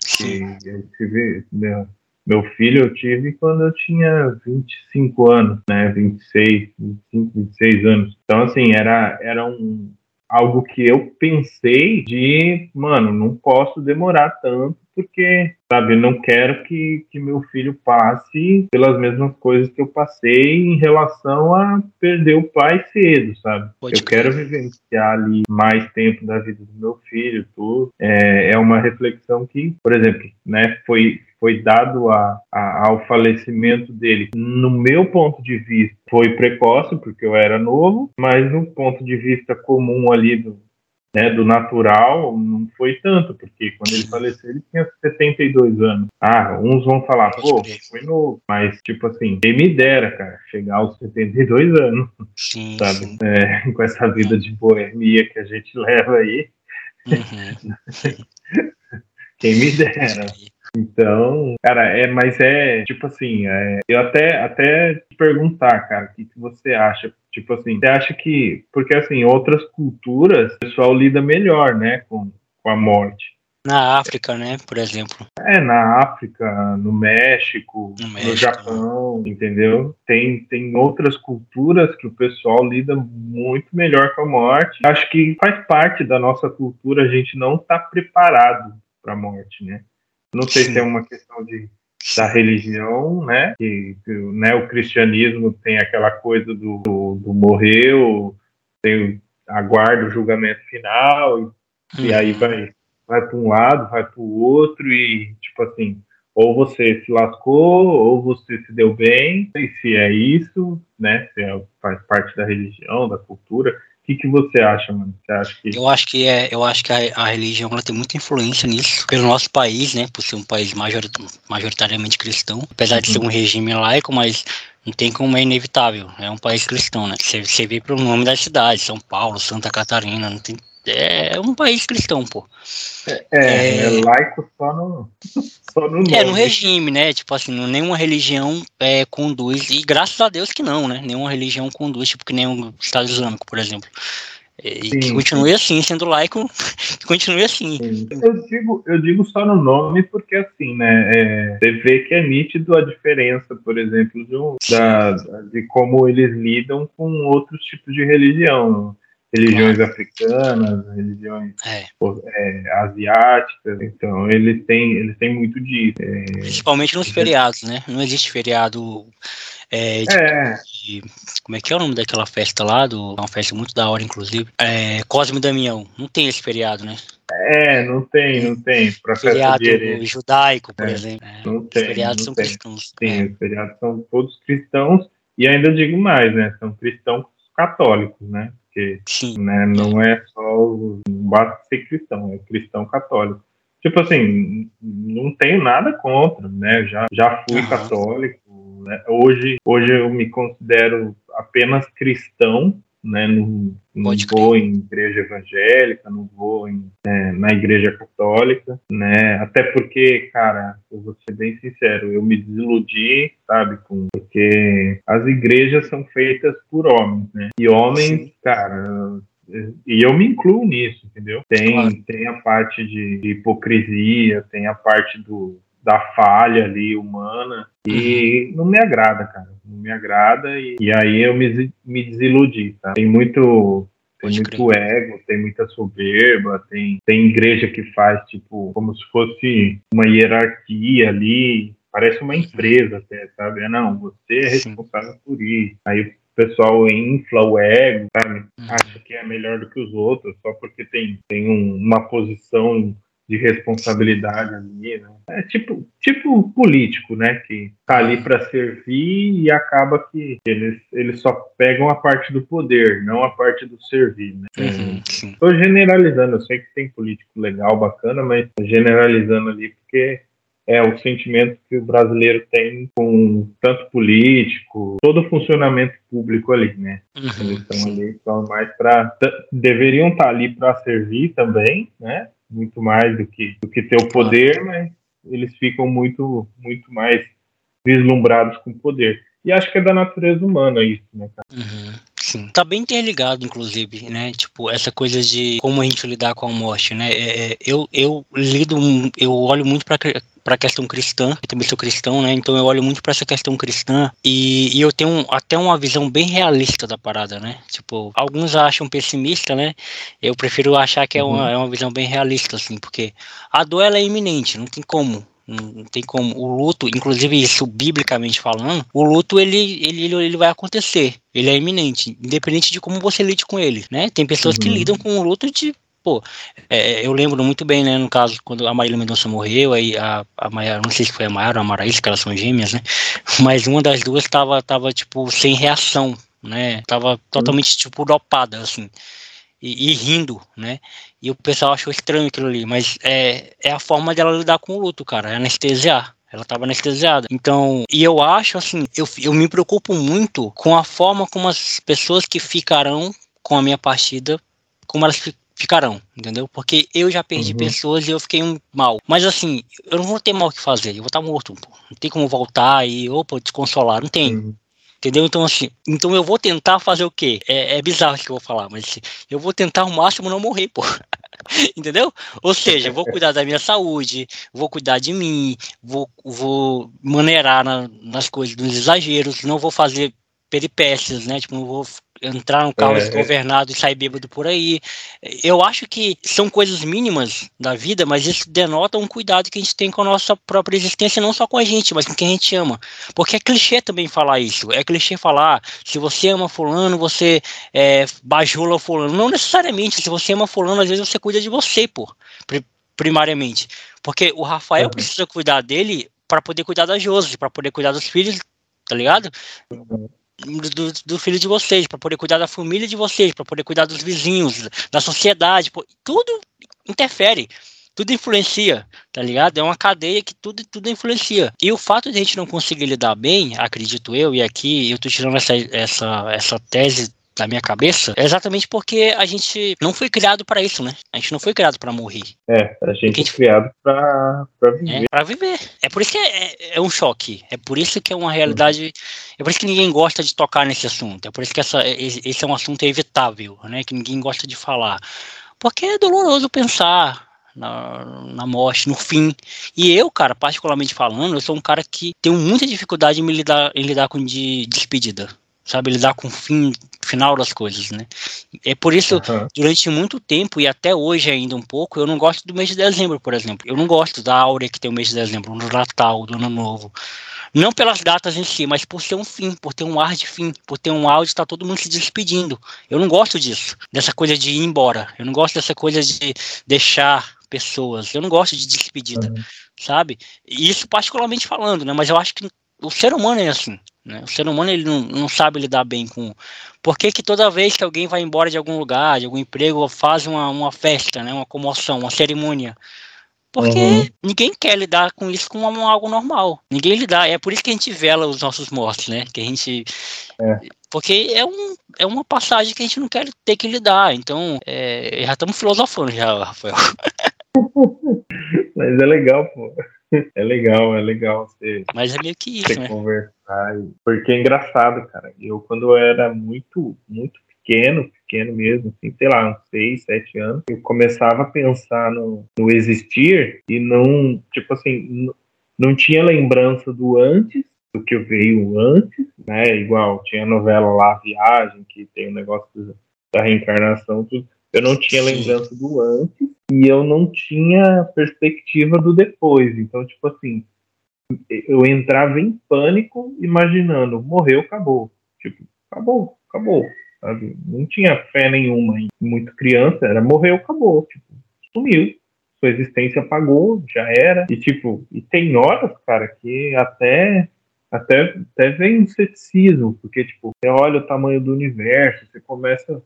eu tive, meu, meu filho eu tive quando eu tinha 25 anos, né? 26, 25, 26 anos. Então, assim, era, era um, algo que eu pensei de, mano, não posso demorar tanto porque, sabe, eu não quero que, que meu filho passe pelas mesmas coisas que eu passei em relação a perder o pai cedo, sabe? Pode eu quero vivenciar ali mais tempo da vida do meu filho, tudo. É, é uma reflexão que, por exemplo, né, foi foi dado a, a, ao falecimento dele, no meu ponto de vista, foi precoce, porque eu era novo, mas no ponto de vista comum ali do, né, do natural, não foi tanto, porque quando ele faleceu ele tinha 72 anos. Ah, uns vão falar, pô, foi novo, mas tipo assim, quem me dera, cara, chegar aos 72 anos, sim, sabe? Sim. É, com essa vida de boemia que a gente leva aí. Uhum. quem me dera. Então, cara, é, mas é tipo assim, é, eu até até te perguntar, cara, o que, que você acha? Tipo assim, você acha que. Porque assim, outras culturas, o pessoal lida melhor, né, com, com a morte. Na África, né, por exemplo. É, na África, no México, no, México, no Japão, entendeu? Tem, tem outras culturas que o pessoal lida muito melhor com a morte. Acho que faz parte da nossa cultura a gente não estar tá preparado para a morte, né? Não sei Sim. se é uma questão de da religião, né? Que, né, o cristianismo tem aquela coisa do, do, do morreu, tem aguarda o julgamento final e, uhum. e aí vai vai para um lado, vai para o outro e tipo assim, ou você se lascou ou você se deu bem, e se é isso, né? Se é, faz parte da religião, da cultura que, que você acha, mano? Você acha que... Eu acho que é, eu acho que a, a, religião ela tem muita influência nisso, pelo nosso país, né? Por ser um país majorit majoritariamente cristão, apesar uhum. de ser um regime laico, mas não tem como é inevitável. É um país cristão, né? Você, você vê pelo nome da cidade, São Paulo, Santa Catarina, não tem é um país cristão, pô. É, é, é laico só no, só no nome. É, no regime, né? Tipo assim, nenhuma religião é, conduz, e graças a Deus que não, né? Nenhuma religião conduz, tipo que nem o Estado Islâmico, por exemplo. E sim, que continue sim. assim, sendo laico, que continue assim. Sim. Eu digo, eu digo só no nome porque assim, né? É, você vê que é nítido a diferença, por exemplo, de, um, da, de como eles lidam com outros tipos de religião religiões africanas, religiões é. É, asiáticas. Então, eles têm, eles têm muito disso. É, Principalmente nos feriados, né? Não existe feriado. É, de, é. de, como é que é o nome daquela festa lá? Do, uma festa muito da hora, inclusive. É, Cosme e Damião. Não tem esse feriado, né? É, não tem, não tem. Pra feriado judaico, por é, exemplo. Não tem. Os feriados são tem. cristãos. Sim, os feriados são todos cristãos. E ainda digo mais, né? São cristãos católicos, né? Porque né, não é só o, basta ser cristão, é cristão católico. Tipo assim, não tenho nada contra, né? Já, já fui católico, né? Hoje, hoje eu me considero apenas cristão, né? Não, não vou em igreja evangélica, não vou em, é, na igreja católica, né? Até porque, cara, eu vou ser bem sincero, eu me desiludi, sabe, com porque as igrejas são feitas por homens, né? E homens, Sim. cara, e eu me incluo nisso, entendeu? Tem, claro. tem a parte de, de hipocrisia, tem a parte do, da falha ali humana e uhum. não me agrada, cara. Não me agrada e, e aí eu me, me desiludi, tá? Tem muito tem muito ego, tem muita soberba, tem, tem igreja que faz tipo como se fosse uma hierarquia ali, parece uma empresa até, sabe? Ah, não, você é responsável Sim. por isso. Aí o pessoal infla o ego, sabe? Uhum. Acha que é melhor do que os outros só porque tem, tem um, uma posição de responsabilidade ali, né? É tipo, tipo político, né? Que tá ali para servir e acaba que eles, eles só pegam a parte do poder, não a parte do servir, né? Uhum, Tô generalizando, eu sei que tem político legal, bacana, mas generalizando ali porque é o sentimento que o brasileiro tem com tanto político, todo o funcionamento público ali, né? Uhum, Eles estão ali só mais para deveriam estar tá ali para servir também, né? Muito mais do que, do que ter o poder, mas eles ficam muito, muito mais vislumbrados com o poder. E acho que é da natureza humana isso, né, cara? Uhum, sim. Tá bem interligado, inclusive, né? Tipo, essa coisa de como a gente lidar com a morte, né? É, é eu, eu lido, eu olho muito para para a questão cristã, eu também sou cristão, né? Então eu olho muito para essa questão cristã e, e eu tenho até uma visão bem realista da parada, né? Tipo, alguns acham pessimista, né? Eu prefiro achar que é uma, uhum. é uma visão bem realista, assim, porque a dor ela é iminente, não tem como não tem como. O luto, inclusive isso biblicamente falando, o luto ele, ele, ele vai acontecer. Ele é iminente, independente de como você lide com ele, né? Tem pessoas uhum. que lidam com o luto de pô, é, eu lembro muito bem, né, no caso, quando a Marília Mendonça morreu, aí a, a Maia, não sei se foi a Maiara ou a Maraísa, que elas são gêmeas, né, mas uma das duas tava, tava tipo, sem reação, né, tava totalmente, tipo, dopada, assim, e, e, rindo, né, e o pessoal achou estranho aquilo ali, mas é, é a forma dela lidar com o luto, cara, é anestesiar. Ela estava anestesiada. Então, e eu acho assim, eu, eu me preocupo muito com a forma como as pessoas que ficarão com a minha partida, como elas ficarão, entendeu? Porque eu já perdi uhum. pessoas e eu fiquei um mal. Mas assim, eu não vou ter mal o que fazer, eu vou estar morto, pô. Não tem como voltar e, opa, desconsolar, não tem. Uhum. Entendeu? Então, assim, então eu vou tentar fazer o quê? É, é bizarro isso que eu vou falar, mas assim, eu vou tentar ao máximo não morrer, pô. Entendeu? Ou seja, vou cuidar da minha saúde, vou cuidar de mim, vou, vou maneirar na, nas coisas, nos exageros, não vou fazer peripécias, né? Tipo, não vou entrar no carro é, desgovernado é. e sair bêbado por aí. Eu acho que são coisas mínimas da vida, mas isso denota um cuidado que a gente tem com a nossa própria existência, não só com a gente, mas com quem a gente ama. Porque é clichê também falar isso. É clichê falar, se você ama fulano, você é, bajula fulano. Não necessariamente, se você ama fulano, às vezes você cuida de você, pô, primariamente. Porque o Rafael uhum. precisa cuidar dele para poder cuidar da Josi, para poder cuidar dos filhos, tá ligado? Uhum do, do filho de vocês, para poder cuidar da família de vocês, para poder cuidar dos vizinhos, da sociedade, pô, tudo interfere, tudo influencia, tá ligado? É uma cadeia que tudo, tudo influencia. E o fato de a gente não conseguir lidar bem, acredito eu, e aqui eu tô tirando essa, essa, essa tese da minha cabeça, é exatamente porque a gente não foi criado para isso, né? A gente não foi criado para morrer. É, a gente, a gente... foi criado para viver. É, pra viver. É por isso que é, é, é, um choque. É por isso que é uma realidade. É por isso que ninguém gosta de tocar nesse assunto. É por isso que essa, esse é um assunto evitável, né? Que ninguém gosta de falar. Porque é doloroso pensar na, na morte, no fim. E eu, cara, particularmente falando, eu sou um cara que tenho muita dificuldade em, lidar, em lidar com de despedida. Sabe, lidar com o fim final das coisas, né? É por isso, uhum. durante muito tempo e até hoje ainda um pouco, eu não gosto do mês de dezembro, por exemplo. Eu não gosto da áurea que tem o mês de dezembro, no Natal, do Ano Novo. Não pelas datas em si, mas por ser um fim, por ter um ar de fim, por ter um áudio, está todo mundo se despedindo. Eu não gosto disso, dessa coisa de ir embora. Eu não gosto dessa coisa de deixar pessoas. Eu não gosto de despedida, uhum. sabe? Isso particularmente falando, né? Mas eu acho que o ser humano é assim. Né? O ser humano ele não, não sabe lidar bem com. Por que, que toda vez que alguém vai embora de algum lugar, de algum emprego, faz uma, uma festa, né? uma comoção, uma cerimônia? Porque uhum. ninguém quer lidar com isso como algo normal. Ninguém lidar. É por isso que a gente vela os nossos mortos, né? Que a gente. É. Porque é, um, é uma passagem que a gente não quer ter que lidar. Então, é, já estamos filosofando já, Rafael. Mas é legal, pô. É legal, é legal você, Mas é meio que isso, né? conversar. Porque é engraçado, cara. Eu, quando eu era muito, muito pequeno, pequeno mesmo, assim, sei lá, uns 6, 7 anos, eu começava a pensar no, no existir e não, tipo assim, não tinha lembrança do antes, do que veio antes, né? Igual tinha a novela lá, Viagem, que tem o um negócio da reencarnação, tudo. Eu não tinha lembrança do antes e eu não tinha perspectiva do depois. Então, tipo assim, eu entrava em pânico imaginando, morreu, acabou. Tipo, acabou, acabou. Sabe? Não tinha fé nenhuma em muito criança, era morreu, acabou. Tipo, sumiu. Sua existência apagou, já era. E tipo, e tem horas, cara, que até até, até vem um ceticismo, porque, tipo, você olha o tamanho do universo, você começa,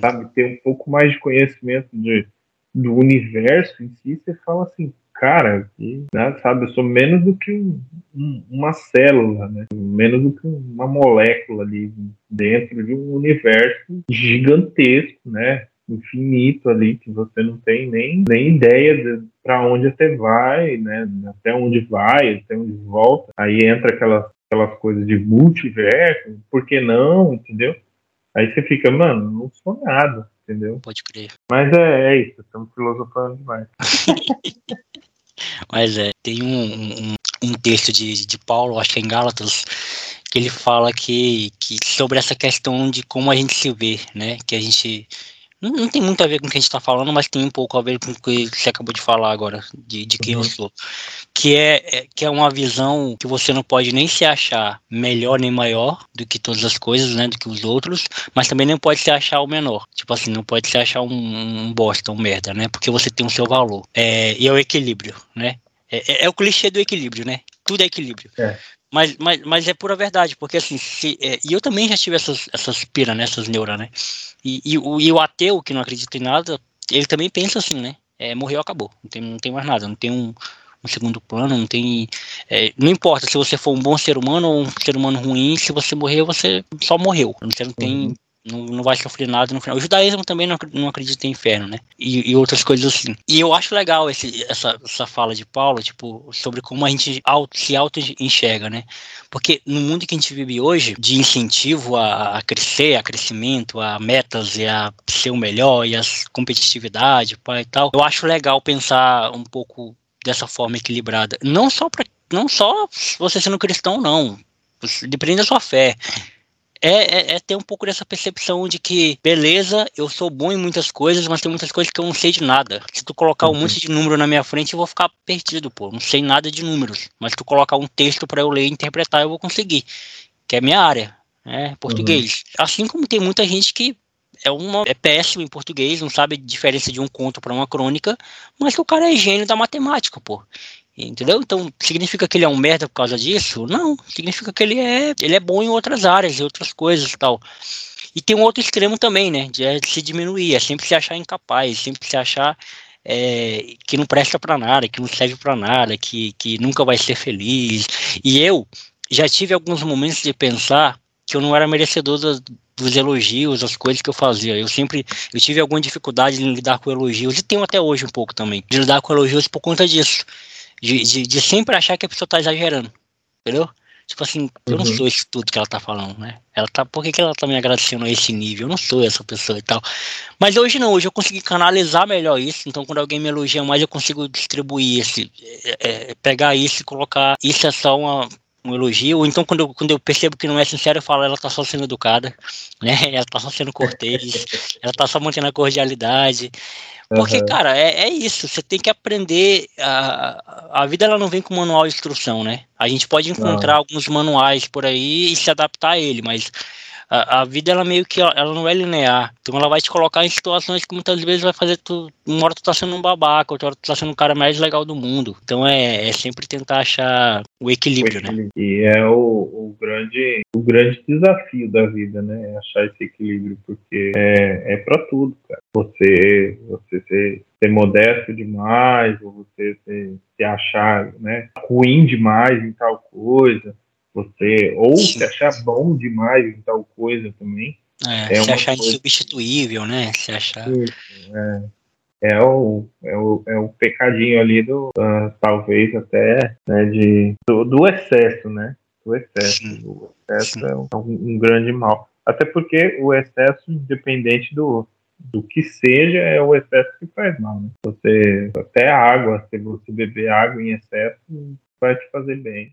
sabe, ter um pouco mais de conhecimento de, do universo em si, você fala assim, cara, que, né, sabe, eu sou menos do que um, um, uma célula, né, menos do que uma molécula ali dentro de um universo gigantesco, né, infinito ali que você não tem nem, nem ideia para onde você vai, né? Até onde vai, até onde volta. Aí entra aquelas, aquelas coisas de multiverso, por que não, entendeu? Aí você fica, mano, não sou nada, entendeu? Pode crer. Mas é, é isso, estamos filosofando demais. Mas é, tem um, um, um texto de, de Paulo, acho que é em Gálatas, que ele fala que, que sobre essa questão de como a gente se vê, né? Que a gente não, não, tem muito a ver com o que a gente está falando, mas tem um pouco a ver com o que você acabou de falar agora, de, de quem uhum. eu sou. Que é, é, que é uma visão que você não pode nem se achar melhor nem maior do que todas as coisas, né? Do que os outros, mas também não pode se achar o menor. Tipo assim, não pode se achar um, um bosta, um merda, né? Porque você tem o seu valor. É, e é o equilíbrio, né? É, é, é, o clichê do equilíbrio, né? Tudo é equilíbrio. É. Mas, mas, mas é pura verdade, porque assim, se, é, e eu também já tive essas, essas pira, né, essas neuras, né? E, e, o, e o ateu, que não acredita em nada, ele também pensa assim, né? É, morreu, acabou. Não tem, não tem mais nada, não tem um, um segundo plano, não tem. É, não importa se você for um bom ser humano ou um ser humano ruim, se você morrer, você só morreu. Você não tem uhum não, não vai sofrer nada no final. O judaísmo também não, não acredita em inferno, né? E, e outras coisas assim. E eu acho legal esse, essa, essa fala de Paulo, tipo, sobre como a gente auto, se auto-enxerga, né? Porque no mundo que a gente vive hoje, de incentivo a, a crescer, a crescimento, a metas e a ser o melhor e a competitividade e tal, eu acho legal pensar um pouco dessa forma equilibrada. Não só para não só você sendo cristão, não. Depende da sua fé é, é, é, ter um pouco dessa percepção de que, beleza, eu sou bom em muitas coisas, mas tem muitas coisas que eu não sei de nada. Se tu colocar um uhum. monte de número na minha frente, eu vou ficar perdido, pô. Não sei nada de números. Mas se tu colocar um texto para eu ler e interpretar, eu vou conseguir. Que é minha área, né? Português. Uhum. Assim como tem muita gente que é, uma, é péssimo em português, não sabe a diferença de um conto para uma crônica, mas que o cara é gênio da matemática, pô. Entendeu? Então, significa que ele é um merda por causa disso? Não, significa que ele é, ele é bom em outras áreas, em outras coisas e tal. E tem um outro extremo também, né? De, é de se diminuir, é sempre se achar incapaz, sempre se achar é, que não presta para nada, que não serve para nada, que, que nunca vai ser feliz. E eu já tive alguns momentos de pensar que eu não era merecedor do, dos elogios, as coisas que eu fazia. Eu sempre, eu tive alguma dificuldade em lidar com elogios, e tenho até hoje um pouco também, de lidar com elogios por conta disso. De, de, de sempre achar que a pessoa tá exagerando. Entendeu? Tipo assim, eu não uhum. sou isso tudo que ela tá falando, né? Ela tá, por que, que ela tá me agradecendo a esse nível? Eu não sou essa pessoa e tal. Mas hoje não, hoje eu consegui canalizar melhor isso. Então, quando alguém me elogia mais, eu consigo distribuir esse, é, é, pegar isso e colocar. Isso é só uma, um elogio, ou então quando eu, quando eu percebo que não é sincero, eu falo, ela tá só sendo educada, né? Ela tá só sendo cortês, ela tá só mantendo a cordialidade. Porque, uhum. cara, é, é isso, você tem que aprender. A, a vida ela não vem com manual de instrução, né? A gente pode encontrar não. alguns manuais por aí e se adaptar a ele, mas a, a, vida ela meio que ela não é linear. Então ela vai te colocar em situações que muitas vezes vai fazer tu. Uma hora tu tá sendo um babaca, outra hora tu tá sendo o cara mais legal do mundo. Então é, é sempre tentar achar o equilíbrio, o equilíbrio. né? E é o, o, grande, o grande desafio da vida, né? É achar esse equilíbrio, porque é, é para tudo, cara. Você, você ser, ser modesto demais, ou você se achar né, ruim demais em tal coisa você ou Sim. se achar bom demais em tal coisa também. É, é se achar coisa... insubstituível, né? Se achar. é, é, o, é, o, é o pecadinho ali do, uh, talvez até, né, de, do, do, excesso, né? Do excesso. Sim. O excesso Sim. é um, um, grande mal. Até porque o excesso, independente do, do que seja, é o excesso que faz mal. Né? Você, até a água, se você beber água em excesso, vai te fazer bem.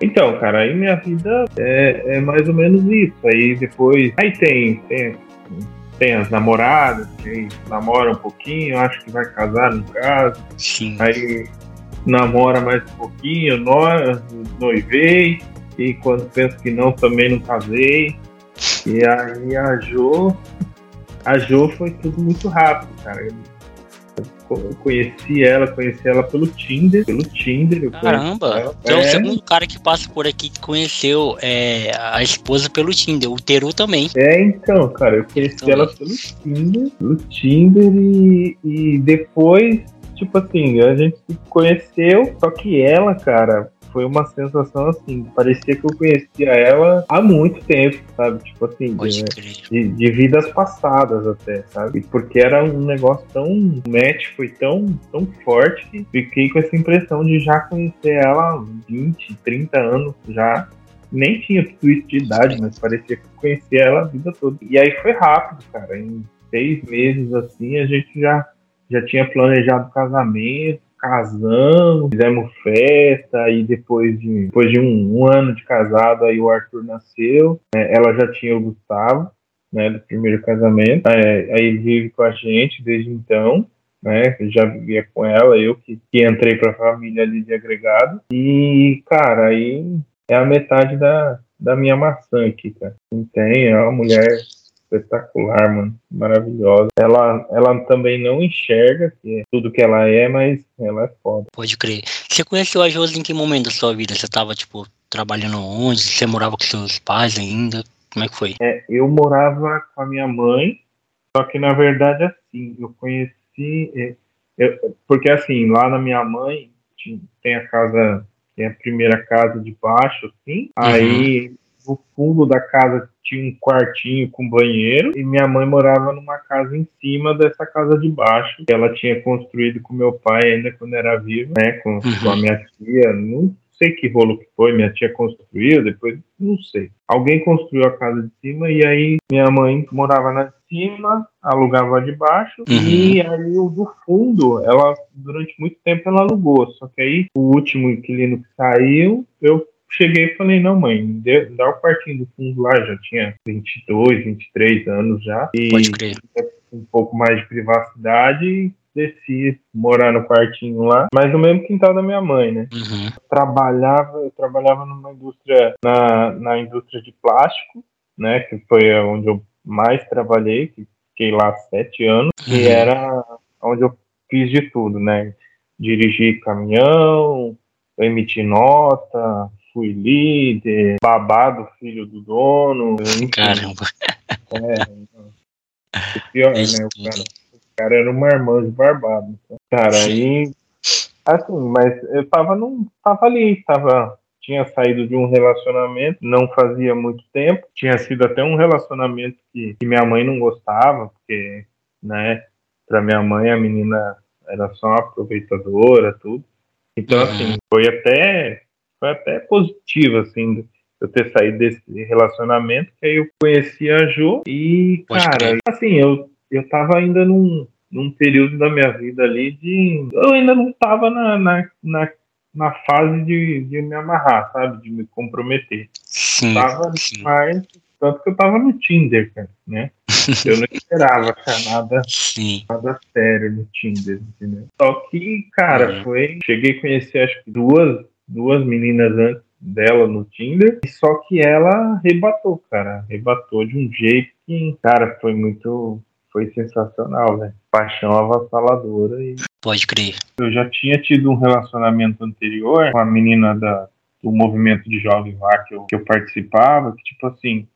Então, cara, aí minha vida é, é, mais ou menos isso. Aí depois. Aí tem, tem, tem as namoradas, que namora um pouquinho, acho que vai casar no caso. Sim. Aí namora mais um pouquinho, noivei, e quando penso que não, também não casei. E aí a Jo. A Jo foi tudo muito rápido, cara. Conheci ela, conheci ela pelo Tinder, pelo Tinder. Caramba! Então é o segundo cara que passa por aqui que conheceu é, a esposa pelo Tinder, o Teru também. É, então, cara, eu conheci ela pelo Tinder, pelo Tinder e, e depois, tipo assim, a gente se conheceu, só que ela, cara, foi uma sensação assim, parecia que eu conhecia ela há muito tempo, sabe? Tipo assim, de, de, de, vidas passadas até, sabe? Porque era um negócio tão. O match foi tão, tão forte que fiquei com essa impressão de já conhecer ela há 20, 30 anos já. Nem tinha tudo isso de idade, mas parecia que eu conhecia ela a vida toda. E aí foi rápido, cara. Em seis meses assim, a gente já, já tinha planejado casamento casamos, fizemos festa, e depois de, depois de um, um ano de casado, aí o Arthur nasceu, né, ela já tinha o Gustavo, né, do primeiro casamento, é, aí ele vive com a gente desde então, né, já vivia com ela, eu que, que entrei para a família ali de agregado, e, cara, aí é a metade da, da minha maçã aqui, cara. Não tem, é uma mulher espetacular, mano. Maravilhosa. Ela, ela também não enxerga que é tudo que ela é, mas ela é foda. Pode crer. Você conheceu a Josi em que momento da sua vida? Você tava, tipo, trabalhando onde? Você morava com seus pais ainda? Como é que foi? É, eu morava com a minha mãe, só que na verdade, assim, eu conheci. É, eu, porque assim, lá na minha mãe tem a casa, tem a primeira casa de baixo, assim, uhum. aí no fundo da casa tinha um quartinho com banheiro e minha mãe morava numa casa em cima dessa casa de baixo que ela tinha construído com meu pai ainda quando era vivo, né, com, uhum. com a minha tia, não sei que rolo que foi, minha tia construiu, depois não sei. Alguém construiu a casa de cima e aí minha mãe morava na de cima, alugava de baixo uhum. e aí o do fundo, ela durante muito tempo ela alugou, só que aí o último inquilino que saiu, eu cheguei e falei, não, mãe, dá o quartinho do fundo lá, já tinha 22, 23 anos já. E Pode crer. um pouco mais de privacidade desci morar no quartinho lá, mas no mesmo quintal da minha mãe, né? Uhum. Trabalhava, eu trabalhava numa indústria, na, na indústria de plástico, né? Que foi onde eu mais trabalhei, que fiquei lá sete anos, uhum. e era onde eu fiz de tudo, né? Dirigi caminhão, emitir nota, fui líder, babado filho do dono. Caramba. É, O pior, é né? O cara, o cara era um marmanjo barbado. Então. Cara, aí. Assim, mas eu tava, num, tava ali, tava tinha saído de um relacionamento, não fazia muito tempo, tinha sido até um relacionamento que, que minha mãe não gostava, porque, né, para minha mãe a menina era só uma aproveitadora, tudo. Então, uhum. assim, foi até, foi até positivo, assim, eu ter saído desse relacionamento, que aí eu conheci a Jo e, cara, assim, eu, eu tava ainda num, num período da minha vida ali de. Eu ainda não tava na, na, na na fase de, de me amarrar, sabe? De me comprometer. Sim, tava sim. mais. Tanto que eu tava no Tinder, cara, né? Eu não esperava cara, nada, sim. nada sério no Tinder, entendeu? Só que, cara, é. foi. Cheguei a conhecer acho que duas, duas meninas antes dela no Tinder, só que ela rebatou, cara. Rebatou de um jeito que, cara, foi muito foi sensacional, né? Paixão avassaladora e. Pode crer. Eu já tinha tido um relacionamento anterior com a menina da, do movimento de jovens lá que eu, que eu participava, que tipo assim,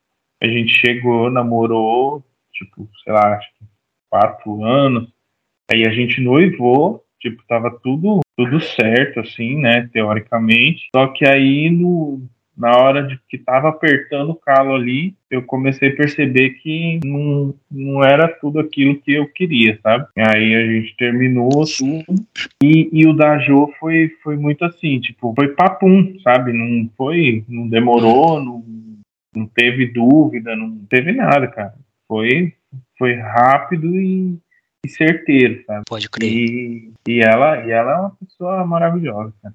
a gente chegou, namorou, tipo, sei lá, acho que quatro anos, aí a gente noivou, tipo, tava tudo, tudo certo, assim, né, teoricamente, só que aí no, na hora de que estava apertando o calo ali, eu comecei a perceber que não, não era tudo aquilo que eu queria, sabe? Aí a gente terminou tudo e, e o da Jo foi, foi muito assim, tipo, foi papum, sabe? Não foi, não demorou, não, não teve dúvida, não teve nada, cara. Foi, foi rápido e, e certeiro, sabe? Pode crer. E, e, ela, e ela é uma pessoa maravilhosa, cara.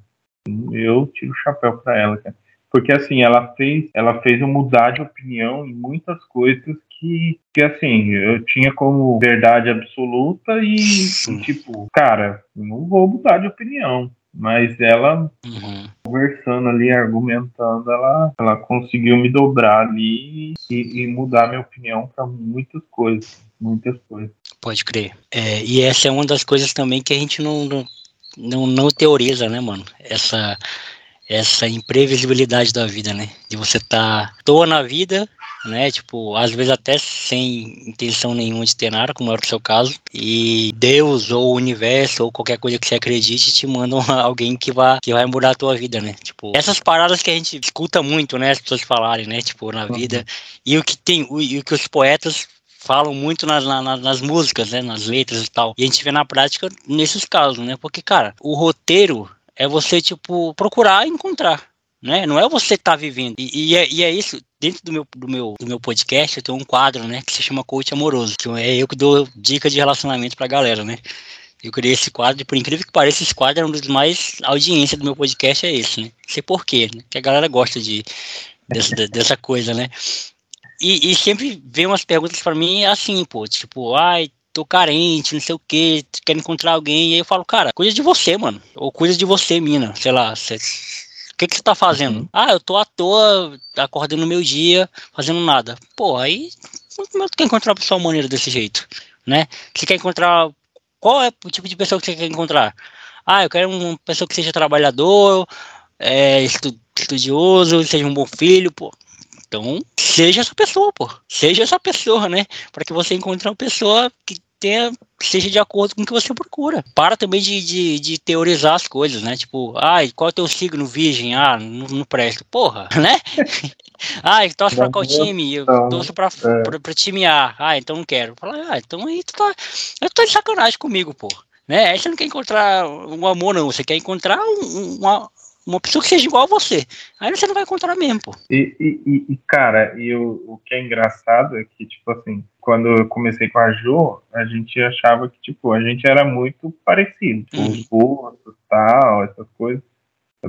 Eu tiro o chapéu pra ela, cara porque assim ela fez ela fez eu mudar de opinião em muitas coisas que, que assim eu tinha como verdade absoluta e, tipo cara não vou mudar de opinião mas ela uhum. conversando ali argumentando ela ela conseguiu me dobrar ali e, e mudar minha opinião para muitas coisas muitas coisas pode crer é, e essa é uma das coisas também que a gente não, não não, não teoriza, né, mano? Essa essa imprevisibilidade da vida, né? De você estar tá toa na vida, né? Tipo, às vezes até sem intenção nenhuma de ter nada, como era o seu caso, e Deus ou o universo ou qualquer coisa que você acredite te mandam alguém que vai, que vai mudar a tua vida, né? Tipo, essas paradas que a gente escuta muito, né? As pessoas falarem, né? Tipo, na vida. Uhum. E o que tem, o, e o que os poetas falam muito nas, nas, nas, músicas, né, nas letras e tal. E a gente vê na prática nesses casos, né? Porque, cara, o roteiro é você, tipo, procurar e encontrar. Né? Não é você estar tá vivendo. E, e, é, e, é, isso, dentro do meu, do, meu, do meu podcast, eu tenho um quadro, né, que se chama Coach Amoroso, que é eu que dou dica de relacionamento pra galera, né? Eu criei esse quadro, e por incrível que pareça, esse quadro é um dos mais audiência do meu podcast, é esse, né? Não sei porquê, né? Que a galera gosta de, dessa, dessa coisa, né? E, e sempre vem umas perguntas para mim assim, pô, tipo, ai, tô carente, não sei o que, quero encontrar alguém. E aí eu falo, cara, cuida de você, mano. Ou cuida de você, mina. Sei lá, o que, que você tá fazendo? Uhum. Ah, eu tô à toa, acordando no meu dia, fazendo nada. Pô, aí como é que quer encontrar uma pessoa maneira desse jeito? Né? Você quer encontrar. Qual é o tipo de pessoa que você quer encontrar? Ah, eu quero uma pessoa que seja trabalhador, é, estudioso, seja um bom filho, pô. Então, seja essa pessoa, pô. Seja essa pessoa, né? Para que você encontre uma pessoa que tenha, seja de acordo com o que você procura. Para também de, de, de teorizar as coisas, né? Tipo, ai, qual é o teu signo virgem? Ah, não, não presta. Porra, né? ah, torce pra qual time? Eu torço pra, é. pra, pra, time A. Ah, então não quero. Fala, ah, então aí tu tá. Eu tô de sacanagem comigo, pô. Né? Aí você não quer encontrar um amor, não. Você quer encontrar um, uma, uma pessoa que seja igual a você. Aí você não vai encontrar mesmo, pô. E, e, e cara, e o, o que é engraçado é que, tipo assim, quando eu comecei com a Jo, a gente achava que, tipo, a gente era muito parecido. Tipo, uhum. Os gostos, tal, essas coisas.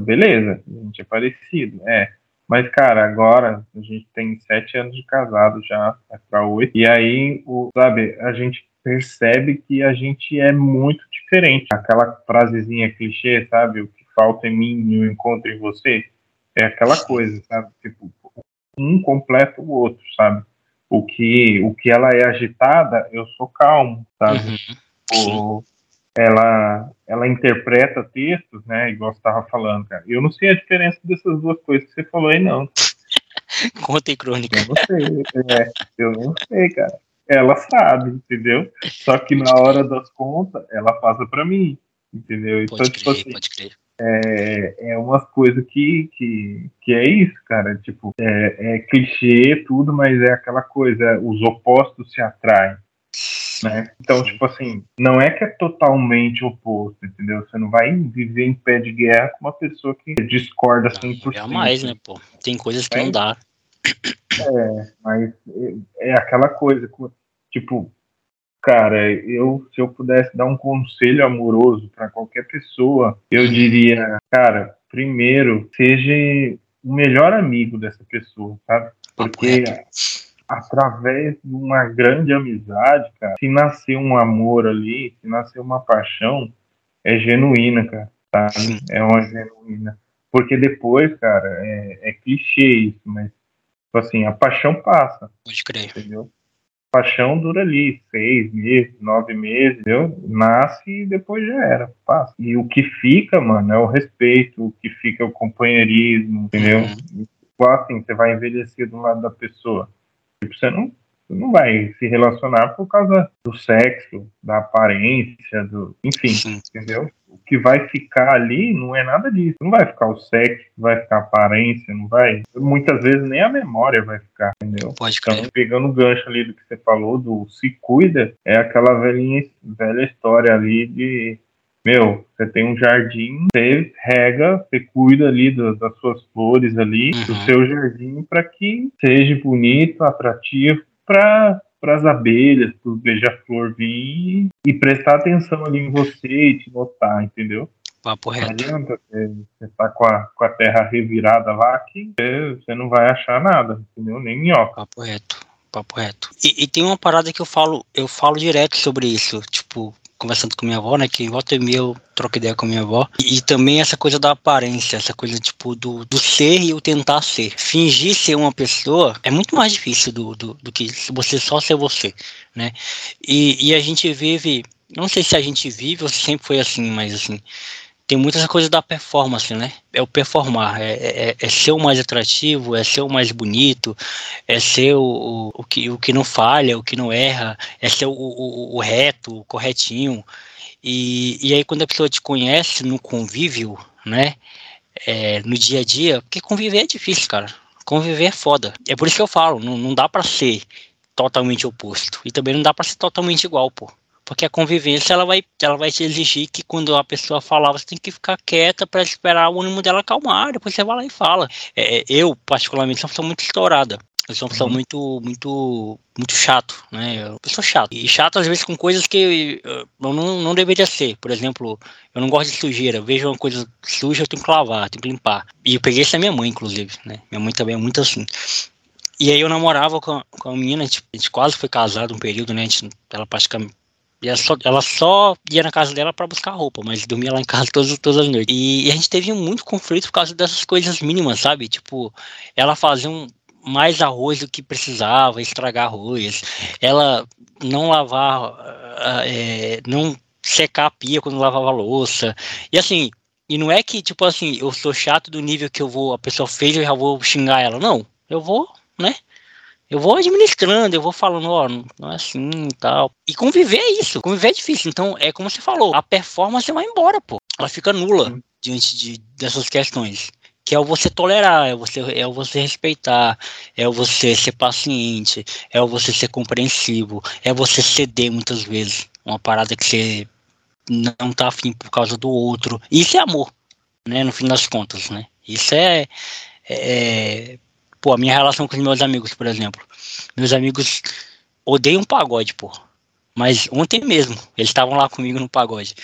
Beleza, a gente é parecido, é. Mas, cara, agora a gente tem sete anos de casado já, é pra oito. E aí, o, sabe, a gente percebe que a gente é muito diferente. Aquela frasezinha clichê, sabe? O que falta em mim e eu encontro em você. É aquela coisa, sabe? Tipo, um completa o outro, sabe? O que, o que ela é agitada, eu sou calmo, sabe? Uhum. O, ela, ela interpreta textos, né? Igual você estava falando, cara. Eu não sei a diferença dessas duas coisas que você falou aí, não. Conta em crônica. Eu não sei, é, eu não sei, cara. ela sabe, entendeu? Só que na hora das contas, ela passa para mim, entendeu? Então, pode tipo crer, assim, pode crer. É, é uma coisa que, que, que é isso, cara. Tipo, é, é clichê, tudo, mas é aquela coisa, os opostos se atraem. Né? Então, tipo assim, não é que é totalmente oposto, entendeu? Você não vai viver em pé de guerra com uma pessoa que discorda 100%. Jamais, né, pô? Tem coisas que é, não dá. É, mas é, é aquela coisa, tipo, cara, eu se eu pudesse dar um conselho amoroso para qualquer pessoa, eu diria, cara, primeiro, seja o melhor amigo dessa pessoa, sabe? Porque através de uma grande amizade, cara, se nascer um amor ali, se nascer uma paixão, é genuína, cara, sabe? É uma genuína. Porque depois, cara, é, é clichê isso, mas Tipo assim, a paixão passa. Pode crer. Entendeu? Paixão dura ali seis meses, nove meses, entendeu? Nasce e depois já era, passa. E o que fica, mano, é o respeito, o que fica é o companheirismo, entendeu? Uhum. Assim, você vai envelhecer do lado da pessoa. Tipo, você não não vai se relacionar por causa do sexo, da aparência, do, enfim, Sim. entendeu? O que vai ficar ali não é nada disso. Não vai ficar o sexo, vai ficar a aparência, não vai. Muitas vezes nem a memória vai ficar, entendeu? Pode crer. Então, pegando o gancho ali do que você falou, do se cuida, é aquela velhinha, velha história ali de meu, você tem um jardim, você rega, você cuida ali do, das suas flores ali, uhum. do seu jardim, para que seja bonito, atrativo, para as abelhas, para os beija-flor vir e prestar atenção ali em você e te notar, entendeu? Papo reto. Não adianta você tá com a, com a terra revirada lá que você não vai achar nada, entendeu? Nem minhoca. Papo reto, papo reto. E, e, tem uma parada que eu falo, eu falo direto sobre isso, tipo, conversando com minha avó, né? Que em volta e meia eu troco ideia com minha avó. E, e, também essa coisa da aparência, essa coisa, tipo, do, do ser e o tentar ser. Fingir ser uma pessoa é muito mais difícil do, do, do que você só ser você, né? E, e a gente vive, não sei se a gente vive ou se sempre foi assim, mas assim, tem muitas coisas da performance, né? É o performar, é, é, é, ser o mais atrativo, é ser o mais bonito, é ser o, o, o, que, o que não falha, o que não erra, é ser o, o, o reto, o corretinho. E, e aí quando a pessoa te conhece no convívio, né? É, no dia a dia, porque conviver é difícil, cara. Conviver é foda. É por isso que eu falo, não, não dá para ser totalmente oposto. E também não dá para ser totalmente igual, pô. Porque a convivência ela vai, ela vai te exigir que quando a pessoa falar, você tem que ficar quieta para esperar o ânimo dela acalmar, depois você vai lá e fala. É, eu, particularmente, sou uma pessoa muito estourada. Eu sou uma pessoa uhum. muito, muito, muito chato, né? Eu sou chato. E chato, às vezes, com coisas que eu não, não deveria ser. Por exemplo, eu não gosto de sujeira. Eu vejo uma coisa suja, eu tenho que lavar, tenho que limpar. E eu peguei isso da minha mãe, inclusive, né? Minha mãe também é muito assim. E aí eu namorava com a, com a menina, a gente, a gente quase foi casado um período, né? A gente, ela praticamente ela só, ela só ia na casa dela para buscar roupa, mas dormia lá em casa todas, todas as noites. E, e, a gente teve muito conflito por causa dessas coisas mínimas, sabe? Tipo, ela fazia um, mais arroz do que precisava, estragar arroz. Ela não lavar, é, não secar a pia quando lavava a louça. E assim, e não é que, tipo assim, eu sou chato do nível que eu vou, a pessoa fez, eu já vou xingar ela. Não, eu vou, né? Eu vou administrando, eu vou falando, ó, oh, não é assim e tal. E conviver é isso, conviver é difícil. Então, é como você falou, a performance vai embora, pô. Ela fica nula diante de, dessas questões. Que é o você tolerar, é o você, é o você respeitar, é o você ser paciente, é o você ser compreensivo, é você ceder muitas vezes. Uma parada que você não tá afim por causa do outro. Isso é amor, né? No fim das contas, né? Isso é, é Pô, a minha relação com os meus amigos, por exemplo. Meus amigos odeiam pagode, pô. Mas ontem mesmo, eles estavam lá comigo no pagode.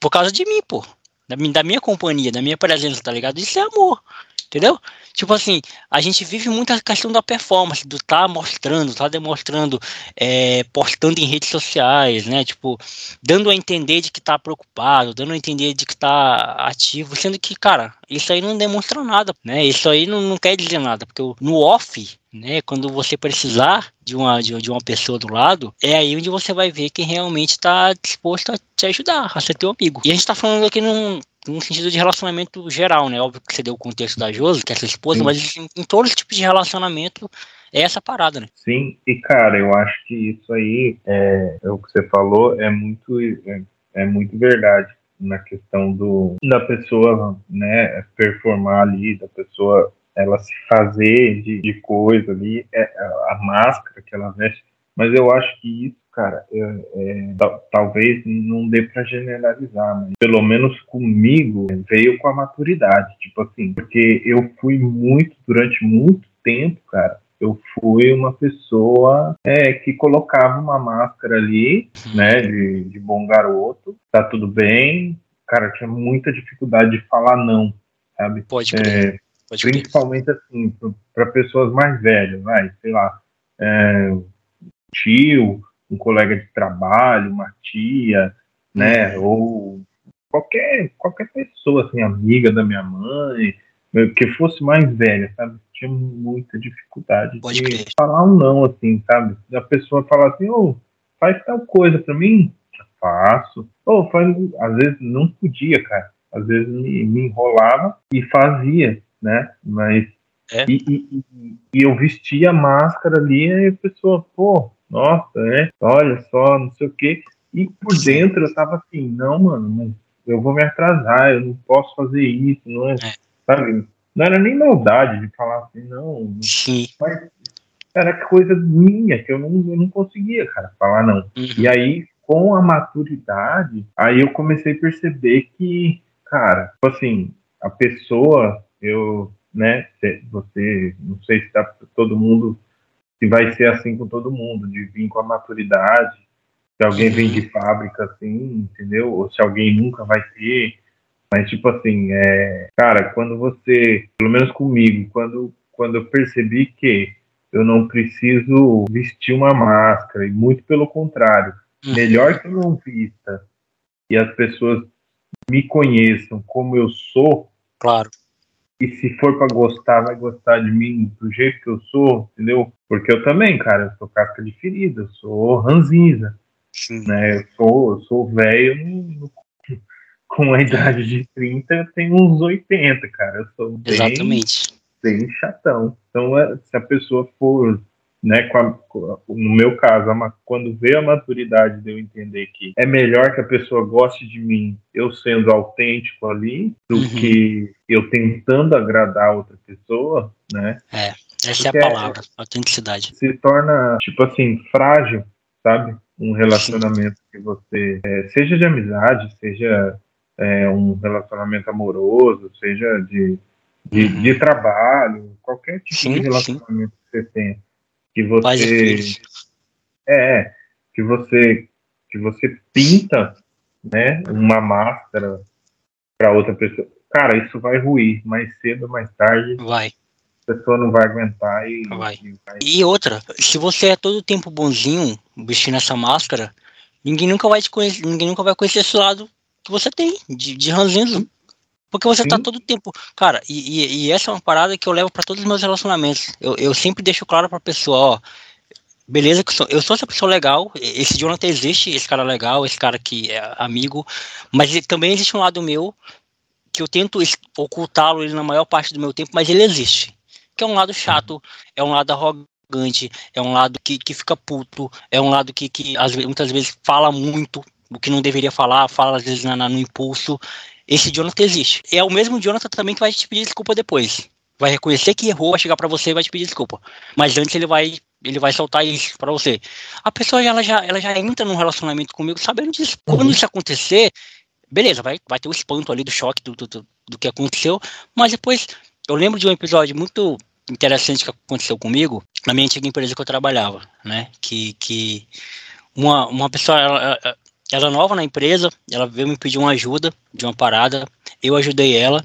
Por causa de mim, pô. Da, da minha companhia, da minha presença, tá ligado? Isso é amor. Entendeu? Tipo assim, a gente vive muito a questão da performance, do tá mostrando, tá demonstrando, é, postando em redes sociais, né? Tipo, dando a entender de que tá preocupado, dando a entender de que tá ativo, sendo que, cara, isso aí não demonstra nada, né? Isso aí não, não quer dizer nada, porque no off, né, quando você precisar de uma, de, uma pessoa do lado, é aí onde você vai ver quem realmente está disposto a te ajudar, a ser teu amigo. E a gente está falando aqui num, no sentido de relacionamento geral, né? Óbvio que você deu o contexto da Josi, que é sua esposa, Sim. mas em, em todos os tipos de relacionamento é essa parada, né? Sim, e cara, eu acho que isso aí, é, é o que você falou, é muito, é, é muito verdade na questão do da pessoa, né, performar ali, da pessoa ela se fazer de, de coisa ali, é, a máscara que ela veste, mas eu acho que isso, cara, é, é, talvez não dê para generalizar, mas pelo menos comigo veio com a maturidade, tipo assim, porque eu fui muito, durante muito tempo, cara, eu fui uma pessoa é, que colocava uma máscara ali, né, de, de bom garoto, tá tudo bem. Cara, tinha muita dificuldade de falar não, sabe? Pode crer. É, Pode principalmente crer. assim, para pessoas mais velhas, vai, sei lá, é, tio, um colega de trabalho, uma tia, né, uhum. ou qualquer, qualquer pessoa, assim, amiga da minha mãe, que fosse mais velha, sabe? Tinha muita dificuldade Pode de crer. falar um não, assim, sabe? A pessoa falar assim, ô, oh, faz tal coisa pra mim, faço. Ou oh, faz, às vezes não podia, cara. Às vezes me, me enrolava e fazia, né? Mas é. e, e, e, eu vestia a máscara ali e a pessoa, pô, nossa, né? Olha só, não sei o quê. E por dentro eu tava assim, não, mano, eu vou me atrasar, eu não posso fazer isso, não é. é sabe? Não era nem maldade de falar assim, não. Sim. Mas era coisa minha, que eu não, eu não conseguia, cara, falar não. Uhum. E aí, com a maturidade, aí eu comecei a perceber que, cara, tipo assim, a pessoa, eu, né, você, não sei se tá todo mundo, se vai ser assim com todo mundo, de vir com a maturidade, se alguém vem de fábrica assim, entendeu? Ou se alguém nunca vai ter. Mas, tipo assim, é, cara, quando você, pelo menos comigo, quando, quando eu percebi que eu não preciso vestir uma máscara, e muito pelo contrário, uhum. melhor que eu não vista e as pessoas me conheçam como eu sou. Claro. E se for para gostar, vai gostar de mim do jeito que eu sou, entendeu? Porque eu também, cara, eu sou casca de ferida, eu sou ranzinza. Sim. Né? Eu sou, eu sou velho com a idade de 30, eu tenho uns 80, cara. Eu sou bem, Exatamente. bem chatão. Então, é, se a pessoa for, né, a, no meu caso, quando vê a maturidade de eu entender que é melhor que a pessoa goste de mim, eu sendo autêntico ali, do uhum. que eu tentando agradar outra pessoa, né? É, essa é a palavra, autenticidade. Se torna, tipo assim, frágil, sabe? Um relacionamento Sim. que você, é, seja de amizade, seja é, um relacionamento amoroso, seja de, de, uhum. de trabalho, qualquer tipo sim, de relacionamento sim. que você tenha, que você é que você que você pinta, né, uma máscara para outra pessoa. Cara, isso vai ruir mais cedo ou mais tarde. Vai. A pessoa não vai aguentar e vai. E, vai. e outra, se você é todo tempo bonzinho vestindo essa máscara, ninguém nunca vai te conhecer, ninguém nunca vai conhecer esse lado que você tem de, de ranzinza. Porque você tá Sim. tá todo tempo. Cara, e, e, e, essa é uma parada que eu levo para todos os meus relacionamentos. Eu, eu sempre deixo claro pra pessoa, ó. Beleza, que eu sou, eu sou essa pessoa legal. Esse Jonathan existe, esse cara legal, esse cara que é amigo. Mas também existe um lado meu que eu tento ocultá-lo na maior parte do meu tempo, mas ele existe. Que é um lado chato, é um lado arrogante, é um lado que, que fica puto, é um lado que, que às, muitas vezes fala muito o que não deveria falar, fala às vezes na, na, no impulso. Esse Jonathan existe. É o mesmo Jonathan também que vai te pedir desculpa depois. Vai reconhecer que errou, vai chegar para você e vai te pedir desculpa. Mas antes ele vai ele vai soltar isso para você. A pessoa ela já, ela já entra num relacionamento comigo sabendo disso. Quando uhum. isso acontecer, beleza, vai, vai ter o espanto ali do choque do, do, do que aconteceu. Mas depois, eu lembro de um episódio muito interessante que aconteceu comigo na minha antiga empresa que eu trabalhava, né? Que, que uma, uma pessoa, ela, ela é nova na empresa, ela veio me pedir uma ajuda de uma parada, eu ajudei ela.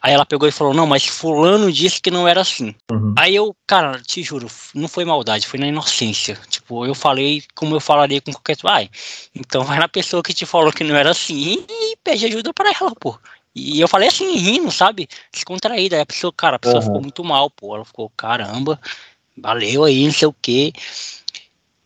Aí ela pegou e falou: Não, mas Fulano disse que não era assim. Uhum. Aí eu, cara, te juro, não foi maldade, foi na inocência. Tipo, eu falei como eu falaria com qualquer. Ai, então vai na pessoa que te falou que não era assim e pede ajuda para ela, pô. E eu falei assim, rindo, sabe? Descontraída. Aí a pessoa, cara, a pessoa uhum. ficou muito mal, pô. Ela ficou, caramba, valeu aí, não sei o quê.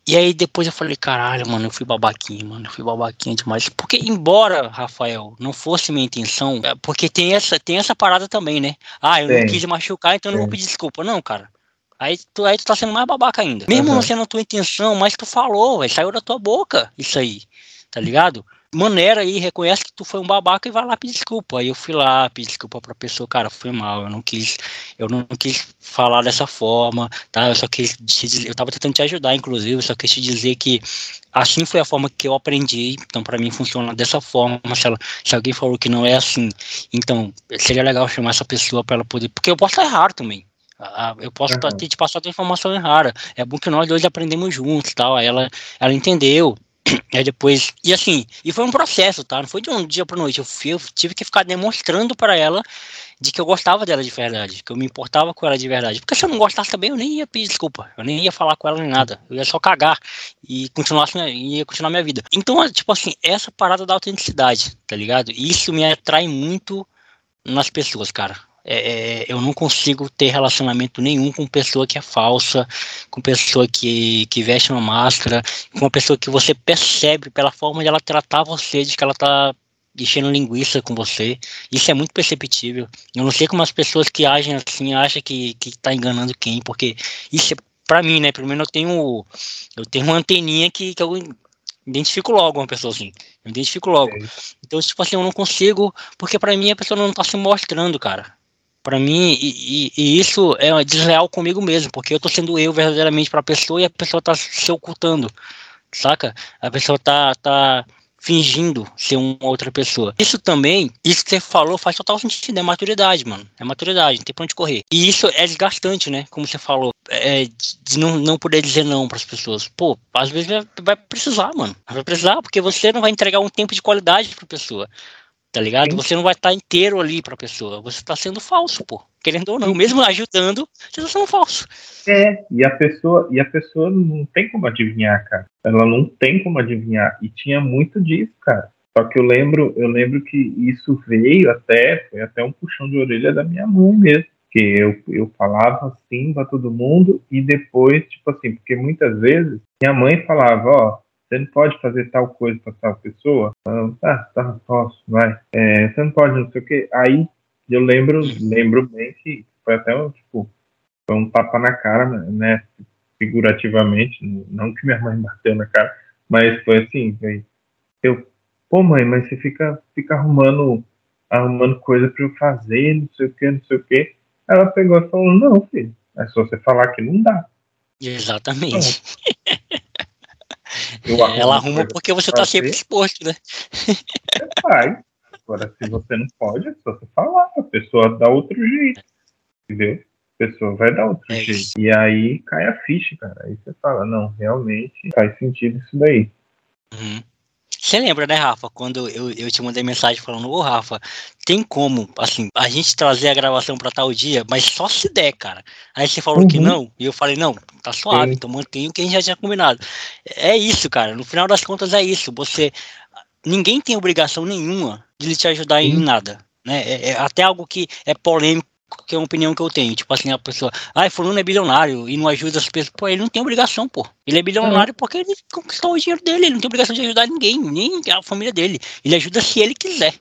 E aí depois eu falei, caralho, mano, eu fui babaquinho, mano, eu fui babaquinho demais. Porque embora, Rafael, não fosse minha intenção, é, porque tem essa, tem essa parada também, né? Ah, eu Sim. não quis machucar, então eu não vou pedir desculpa. Não, cara. Aí tu, aí tu tá sendo mais babaca ainda. Mesmo uhum. não sendo a tua intenção, mas tu falou, véio, saiu da tua boca isso aí, tá ligado? Maneira aí, reconhece que tu foi um babaca e vai lá pedir desculpa. Aí eu fui lá, pedir desculpa pra pessoa, cara, foi mal, eu não quis, eu não quis falar dessa forma, tá? Eu só quis te dizer, eu tava tentando te ajudar, inclusive, eu só quis te dizer que assim foi a forma que eu aprendi, então para mim funciona dessa forma, se, ela, se alguém falou que não é assim, então seria legal chamar essa pessoa para ela poder, porque eu posso estar errado também, eu posso uhum. ter te passado a informação errada. É bom que nós dois aprendemos juntos, tal. Aí ela, ela entendeu. Aí depois, e assim, e foi um processo, tá? Não foi de um dia para noite. Eu, fui, eu tive que ficar demonstrando para ela de que eu gostava dela de verdade, que eu me importava com ela de verdade. Porque se eu não gostasse também, eu nem ia pedir desculpa, eu nem ia falar com ela nem nada. Eu ia só cagar e continuar, ia continuar minha vida. Então, tipo assim, essa parada da autenticidade, tá ligado? Isso me atrai muito nas pessoas, cara. É, é, eu não consigo ter relacionamento nenhum com pessoa que é falsa, com pessoa que, que veste uma máscara, com uma pessoa que você percebe pela forma de ela tratar você, de que ela tá enchendo linguiça com você. Isso é muito perceptível. Eu não sei como as pessoas que agem assim acham que, que tá enganando quem, porque isso é, pra mim, né? Primeiro eu tenho, eu tenho uma anteninha que, que eu identifico logo uma pessoa assim. Eu identifico logo. É então, tipo assim, eu não consigo, porque para mim a pessoa não tá se mostrando, cara para mim, e, e, isso é desleal comigo mesmo, porque eu tô sendo eu verdadeiramente para a pessoa e a pessoa tá se ocultando, saca? A pessoa tá, tá fingindo ser uma outra pessoa. Isso também, isso que você falou faz total sentido, é maturidade, mano. É maturidade, não tem pra onde correr. E isso é desgastante, né? Como você falou, é, de não, não poder dizer não para as pessoas. Pô, às vezes vai precisar, mano. Vai precisar, porque você não vai entregar um tempo de qualidade pra pessoa tá ligado? Sim. Você não vai estar inteiro ali pra pessoa, você tá sendo falso, pô. Querendo ou não, mesmo ajudando, você tá sendo falso. É, e a pessoa, e a pessoa não tem como adivinhar, cara. Ela não tem como adivinhar. E tinha muito disso, cara. Só que eu lembro, eu lembro que isso veio até, foi até um puxão de orelha da minha mãe mesmo. Que eu, eu falava assim pra todo mundo, e depois, tipo assim, porque muitas vezes minha mãe falava, ó, você não pode fazer tal coisa para tal pessoa? Ah, tá, tá, posso, vai. É, você não pode, não sei o quê. Aí eu lembro, lembro bem que foi até um, tipo, foi um tapa na cara, né? Figurativamente, não que minha mãe bateu na cara, mas foi assim, foi, eu, pô mãe, mas você fica, fica arrumando, arrumando coisa para eu fazer, não sei o que, não sei o que. Ela pegou e falou, não, filho, é só você falar que não dá. Exatamente. Ela arruma porque você está sempre exposto, né? Você faz. Agora, se você não pode, é só você falar. A pessoa dá outro jeito. Entendeu? A pessoa vai dar outro é jeito. E aí cai a ficha, cara. Aí você fala, não, realmente faz sentido isso daí. Uhum. Você lembra, né, Rafa, quando eu, eu te mandei mensagem falando, ô Rafa, tem como, assim, a gente trazer a gravação para tal dia, mas só se der, cara. Aí você falou uhum. que não, e eu falei, não, tá suave, Sim. então mantém o que a gente já tinha combinado. É isso, cara, no final das contas é isso, você, ninguém tem obrigação nenhuma de te ajudar em nada, né, é, é até algo que é polêmico que é uma opinião que eu tenho. Tipo assim, a pessoa, ai, fulano é bilionário e não ajuda as pessoas. Pô, ele não tem obrigação, pô. Ele é bilionário uhum. porque ele conquistou o dinheiro dele. Ele não tem obrigação de ajudar ninguém, nem a família dele. Ele ajuda se ele quiser.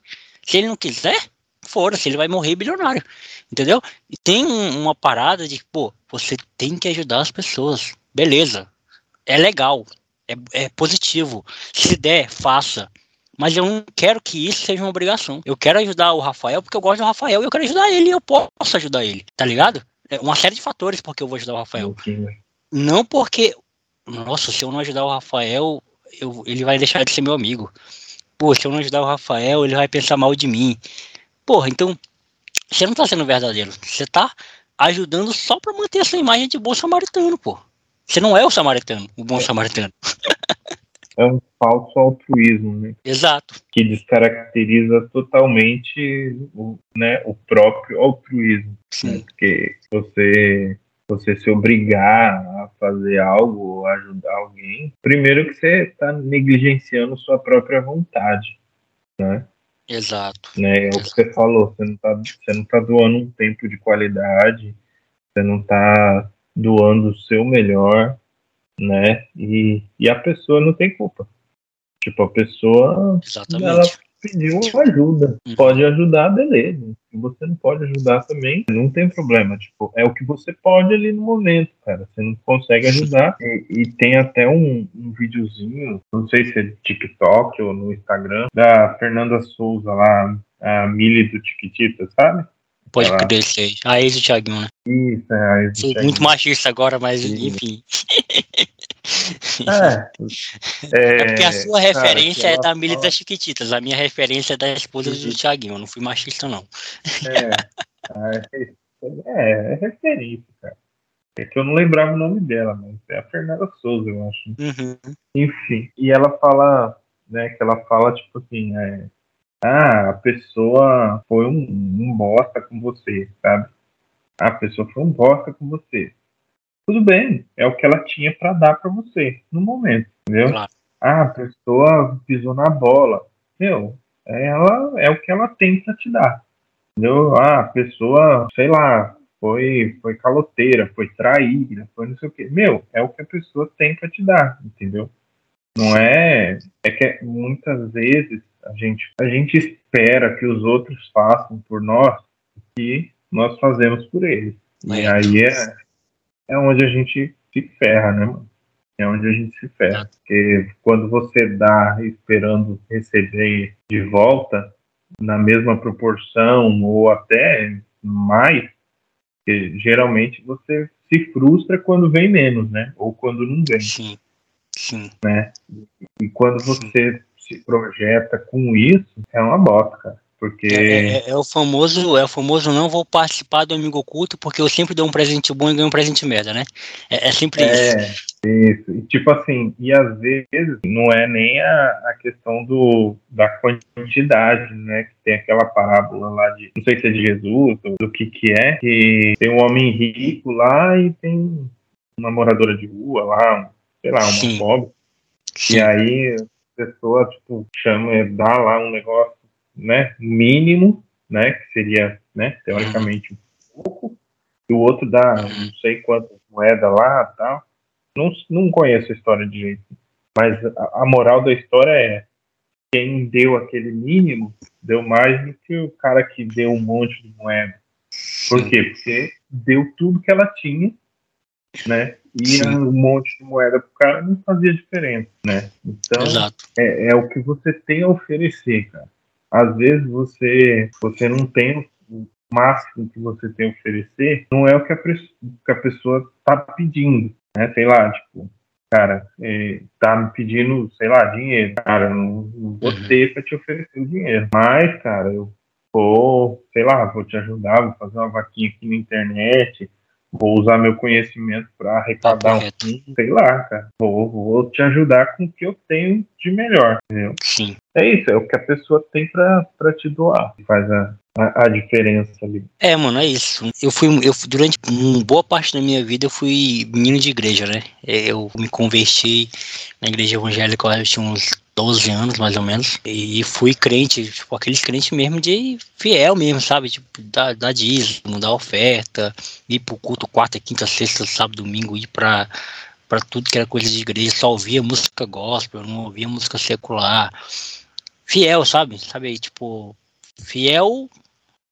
Se ele não quiser, fora, se ele vai morrer bilionário. Entendeu? E tem uma parada de, pô, você tem que ajudar as pessoas. Beleza. É legal. É, é positivo. Se der, faça. Mas eu não quero que isso seja uma obrigação. Eu quero ajudar o Rafael porque eu gosto do Rafael e eu quero ajudar ele e eu posso ajudar ele, tá ligado? É uma série de fatores porque eu vou ajudar o Rafael. Não porque, nossa, se eu não ajudar o Rafael, eu, ele vai deixar de ser meu amigo. Pô, se eu não ajudar o Rafael, ele vai pensar mal de mim. Porra, então, você não tá sendo verdadeiro. Você tá ajudando só pra manter essa imagem de bom samaritano, pô. Você não é o samaritano, o bom samaritano. é um falso altruísmo, né? Exato. Que descaracteriza totalmente o, né, o próprio altruísmo. Sim. Né? Porque você você se obrigar a fazer algo ou ajudar alguém, primeiro que você está negligenciando sua própria vontade, né? Exato. Né? É o que você falou, você não está você não tá doando um tempo de qualidade, você não está doando o seu melhor, né? E, e a pessoa não tem culpa. Tipo, a pessoa Exatamente. ela pediu ajuda. Uhum. Pode ajudar, beleza. Se você não pode ajudar também, não tem problema. Tipo, é o que você pode ali no momento, cara. Você não consegue ajudar. E, e tem até um, um videozinho, não sei se é TikTok ou no Instagram, da Fernanda Souza lá, a Mili do Tiquitita, sabe? Pode ela... crer, sei. A ex do Thiaguinho, né? Isso, é a ex Sou muito machista agora, mas Sim. enfim. É, é, é, porque a sua referência é da Mili fala... das Chiquititas, a minha referência é da esposa do Thiaguinho, eu não fui machista, não. É, é, é referência, cara. É que eu não lembrava o nome dela, mas é a Fernanda Souza, eu acho. Uhum. Enfim, e ela fala, né, que ela fala, tipo assim, é, ah, a pessoa foi um, um bosta com você, sabe? Ah, a pessoa foi um bosta com você. Tudo bem, é o que ela tinha para dar para você no momento, entendeu? Claro. Ah, a pessoa pisou na bola. Meu, ela é o que ela tem para te dar. Entendeu? Ah, a pessoa, sei lá, foi, foi caloteira, foi traída, foi não sei o quê. Meu, é o que a pessoa tem para te dar, entendeu? Não é. É que muitas vezes a gente, a gente espera que os outros façam por nós o que nós fazemos por eles. E é. aí é, é onde a gente se ferra, né, mano? É onde a gente se ferra. Porque quando você dá esperando receber de volta, na mesma proporção ou até mais, geralmente você se frustra quando vem menos, né? Ou quando não vem. Sim. Sim. Né? E quando você se projeta com isso, é uma bosta, cara. Porque... É, é, é, o famoso, é o famoso não vou participar do amigo oculto porque eu sempre dou um presente bom e ganho um presente merda, né? É, é sempre é, isso. Isso. E tipo assim, e às vezes não é nem a, a questão do, da quantidade, né? Que tem aquela parábola lá de, não sei se é de Jesus ou do que que é, que tem um homem rico lá e tem uma moradora de rua lá, sei lá, uma Sim. pobre. Sim. E aí pessoa, tipo, chama, dá lá um negócio, né, mínimo, né, que seria, né, teoricamente um pouco, e o outro dá não sei quantas moedas lá tal. Não, não conheço a história de jeito. Mas a, a moral da história é quem deu aquele mínimo deu mais do que o cara que deu um monte de moeda. Por quê? Porque deu tudo que ela tinha, né? E Sim. um monte de moeda pro cara não fazia diferença, né? Então, é, é, o que você tem a oferecer, cara. Às vezes você, você não tem o máximo que você tem a oferecer, não é o que a, que a pessoa tá pedindo, né? Sei lá, tipo, cara, é, tá me pedindo, sei lá, dinheiro. Cara, não, não vou uhum. ter pra te oferecer o dinheiro. Mas, cara, eu vou, sei lá, vou te ajudar, vou fazer uma vaquinha aqui na internet, vou usar meu conhecimento para arrecadar um sei lá, cara. Vou, vou te ajudar com o que eu tenho de melhor, entendeu? Sim. É isso, é o que a pessoa tem para te doar. Faz a, a, a, diferença ali. É, mano, é isso. Eu fui, eu durante uma boa parte da minha vida eu fui menino de igreja, né? Eu me converti na igreja evangélica, eu tinha uns 12 anos, mais ou menos. E fui crente, tipo, aqueles crentes mesmo de fiel mesmo, sabe? Tipo, da, da dízimo, da oferta, ir pro culto quarta, quinta, sexta, sábado, domingo, ir pra, pra tudo que era coisa de igreja, só ouvia música gospel, não ouvia música secular. Fiel, sabe? Sabe tipo, fiel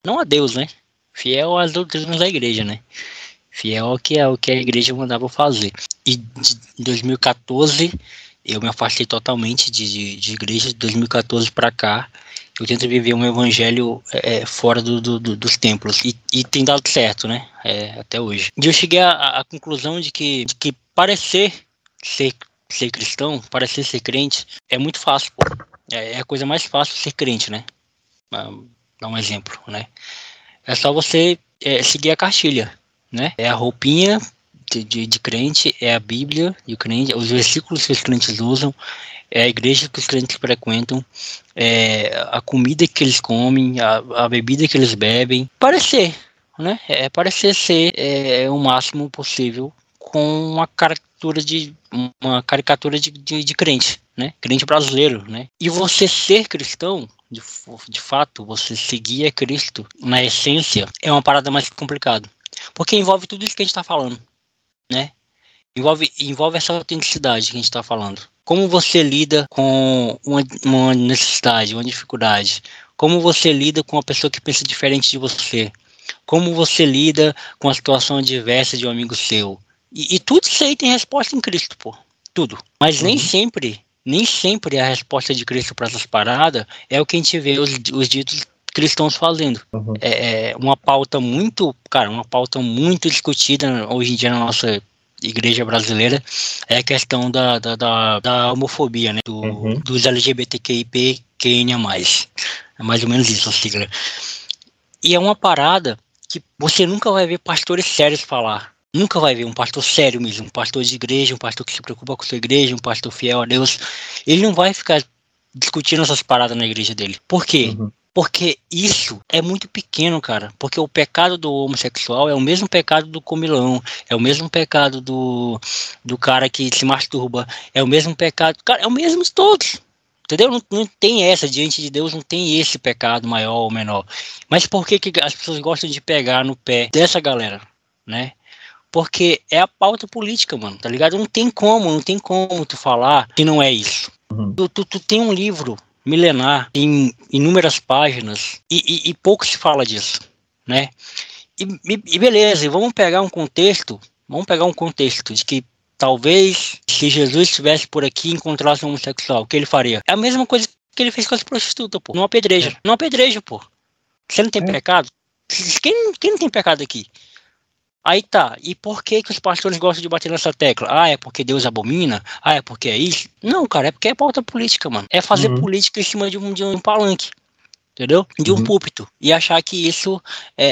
não a Deus, né? Fiel às doutrinas da igreja, né? Fiel ao que é o que a igreja mandava fazer. E em 2014 eu me afastei totalmente de, de, de igreja, de 2014 para cá. Eu tento viver um evangelho é, é, fora do, do, do, dos templos. E, e, tem dado certo, né? É, até hoje. E eu cheguei à, à conclusão de que, de que parecer ser, ser cristão, parecer ser crente, é muito fácil, pô. É, é a coisa mais fácil ser crente, né? Dá um exemplo, né? É só você é, seguir a cartilha, né? É a roupinha de, de, de, crente, é a Bíblia de crente, os versículos que os crentes usam, é a igreja que os crentes frequentam, é a comida que eles comem, a, a bebida que eles bebem. Parecer, né? É parecer ser é, o máximo possível com uma caricatura de uma caricatura de, de, de, crente, né? Crente brasileiro, né? E você ser cristão, de, de fato, você seguir a Cristo na essência, é uma parada mais complicada. Porque envolve tudo isso que a gente está falando né? Envolve, envolve essa autenticidade que a gente está falando. Como você lida com uma, uma necessidade, uma dificuldade? Como você lida com uma pessoa que pensa diferente de você? Como você lida com a situação adversa de um amigo seu? E, e tudo isso aí tem resposta em Cristo, pô. Tudo. Mas uhum. nem sempre, nem sempre a resposta de Cristo para essas paradas é o que a gente vê os, os ditos cristãos fazendo. Uhum. É, é uma pauta muito, cara, uma pauta muito discutida hoje em dia na nossa igreja brasileira é a questão da, da, da, da homofobia, né? Do, uhum. Dos LGBTQIP. É mais ou menos isso a sigla. E é uma parada que você nunca vai ver pastores sérios falar. Nunca vai ver um pastor sério mesmo, um pastor de igreja, um pastor que se preocupa com sua igreja, um pastor fiel a Deus. Ele não vai ficar discutindo essas paradas na igreja dele. Por quê? Uhum. Porque isso é muito pequeno, cara. Porque o pecado do homossexual é o mesmo pecado do comilão, é o mesmo pecado do, do cara que se masturba, é o mesmo pecado. Cara, é o mesmo de todos. Entendeu? Não, não tem essa, diante de Deus não tem esse pecado maior ou menor. Mas por que, que as pessoas gostam de pegar no pé dessa galera, né? Porque é a pauta política, mano, tá ligado? Não tem como, não tem como tu falar que não é isso. Uhum. Tu, tu, tu, tem um livro milenar, em inúmeras páginas, e, e, e pouco se fala disso, né? E, e, beleza, vamos pegar um contexto, vamos pegar um contexto de que talvez se Jesus estivesse por aqui e encontrasse um homossexual, o que ele faria? É a mesma coisa que ele fez com as prostitutas, pô. Não apedreja. É. Não apedreja, pô. Você não tem é. pecado? Quem, quem não tem pecado aqui? Aí tá, e por que, que os pastores gostam de bater nessa tecla? Ah, é porque Deus abomina? Ah, é porque é isso? Não, cara, é porque é pauta política, mano. É fazer uhum. política em cima de um, de um palanque, entendeu? De um uhum. púlpito. E achar que isso é,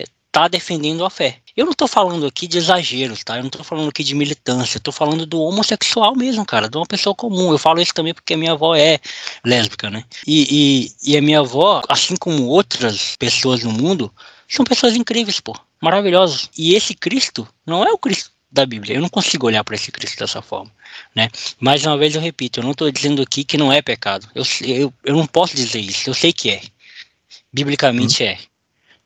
é, tá defendendo a fé. Eu não tô falando aqui de exageros, tá? Eu não tô falando aqui de militância, eu tô falando do homossexual mesmo, cara, de uma pessoa comum. Eu falo isso também porque a minha avó é lésbica, né? E, e, e a minha avó, assim como outras pessoas no mundo, são pessoas incríveis, pô maravilhosos. E esse Cristo não é o Cristo da Bíblia. Eu não consigo olhar para esse Cristo dessa forma, né? Mais uma vez eu repito, eu não estou dizendo aqui que não é pecado. Eu, eu, eu não posso dizer isso. Eu sei que é. Biblicamente hum. é,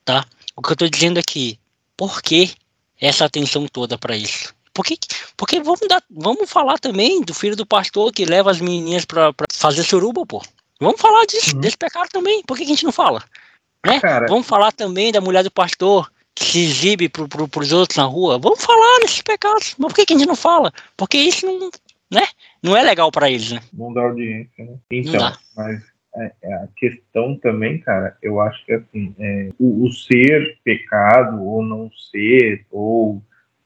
tá? O que eu estou dizendo aqui, por que essa atenção toda para isso? Porque, porque vamos, dar, vamos falar também do filho do pastor que leva as menininhas para fazer suruba, pô. Vamos falar disso, uhum. desse pecado também. Por que, que a gente não fala? Né? Vamos falar também da mulher do pastor se exibe para pro, os outros na rua, vamos falar nesses pecados. Mas por que, que a gente não fala? Porque isso não, né? não é legal para eles, né? Não dá audiência, né? Então, mas é, é, a questão também, cara, eu acho que assim, é, o, o, ser pecado ou não ser, ou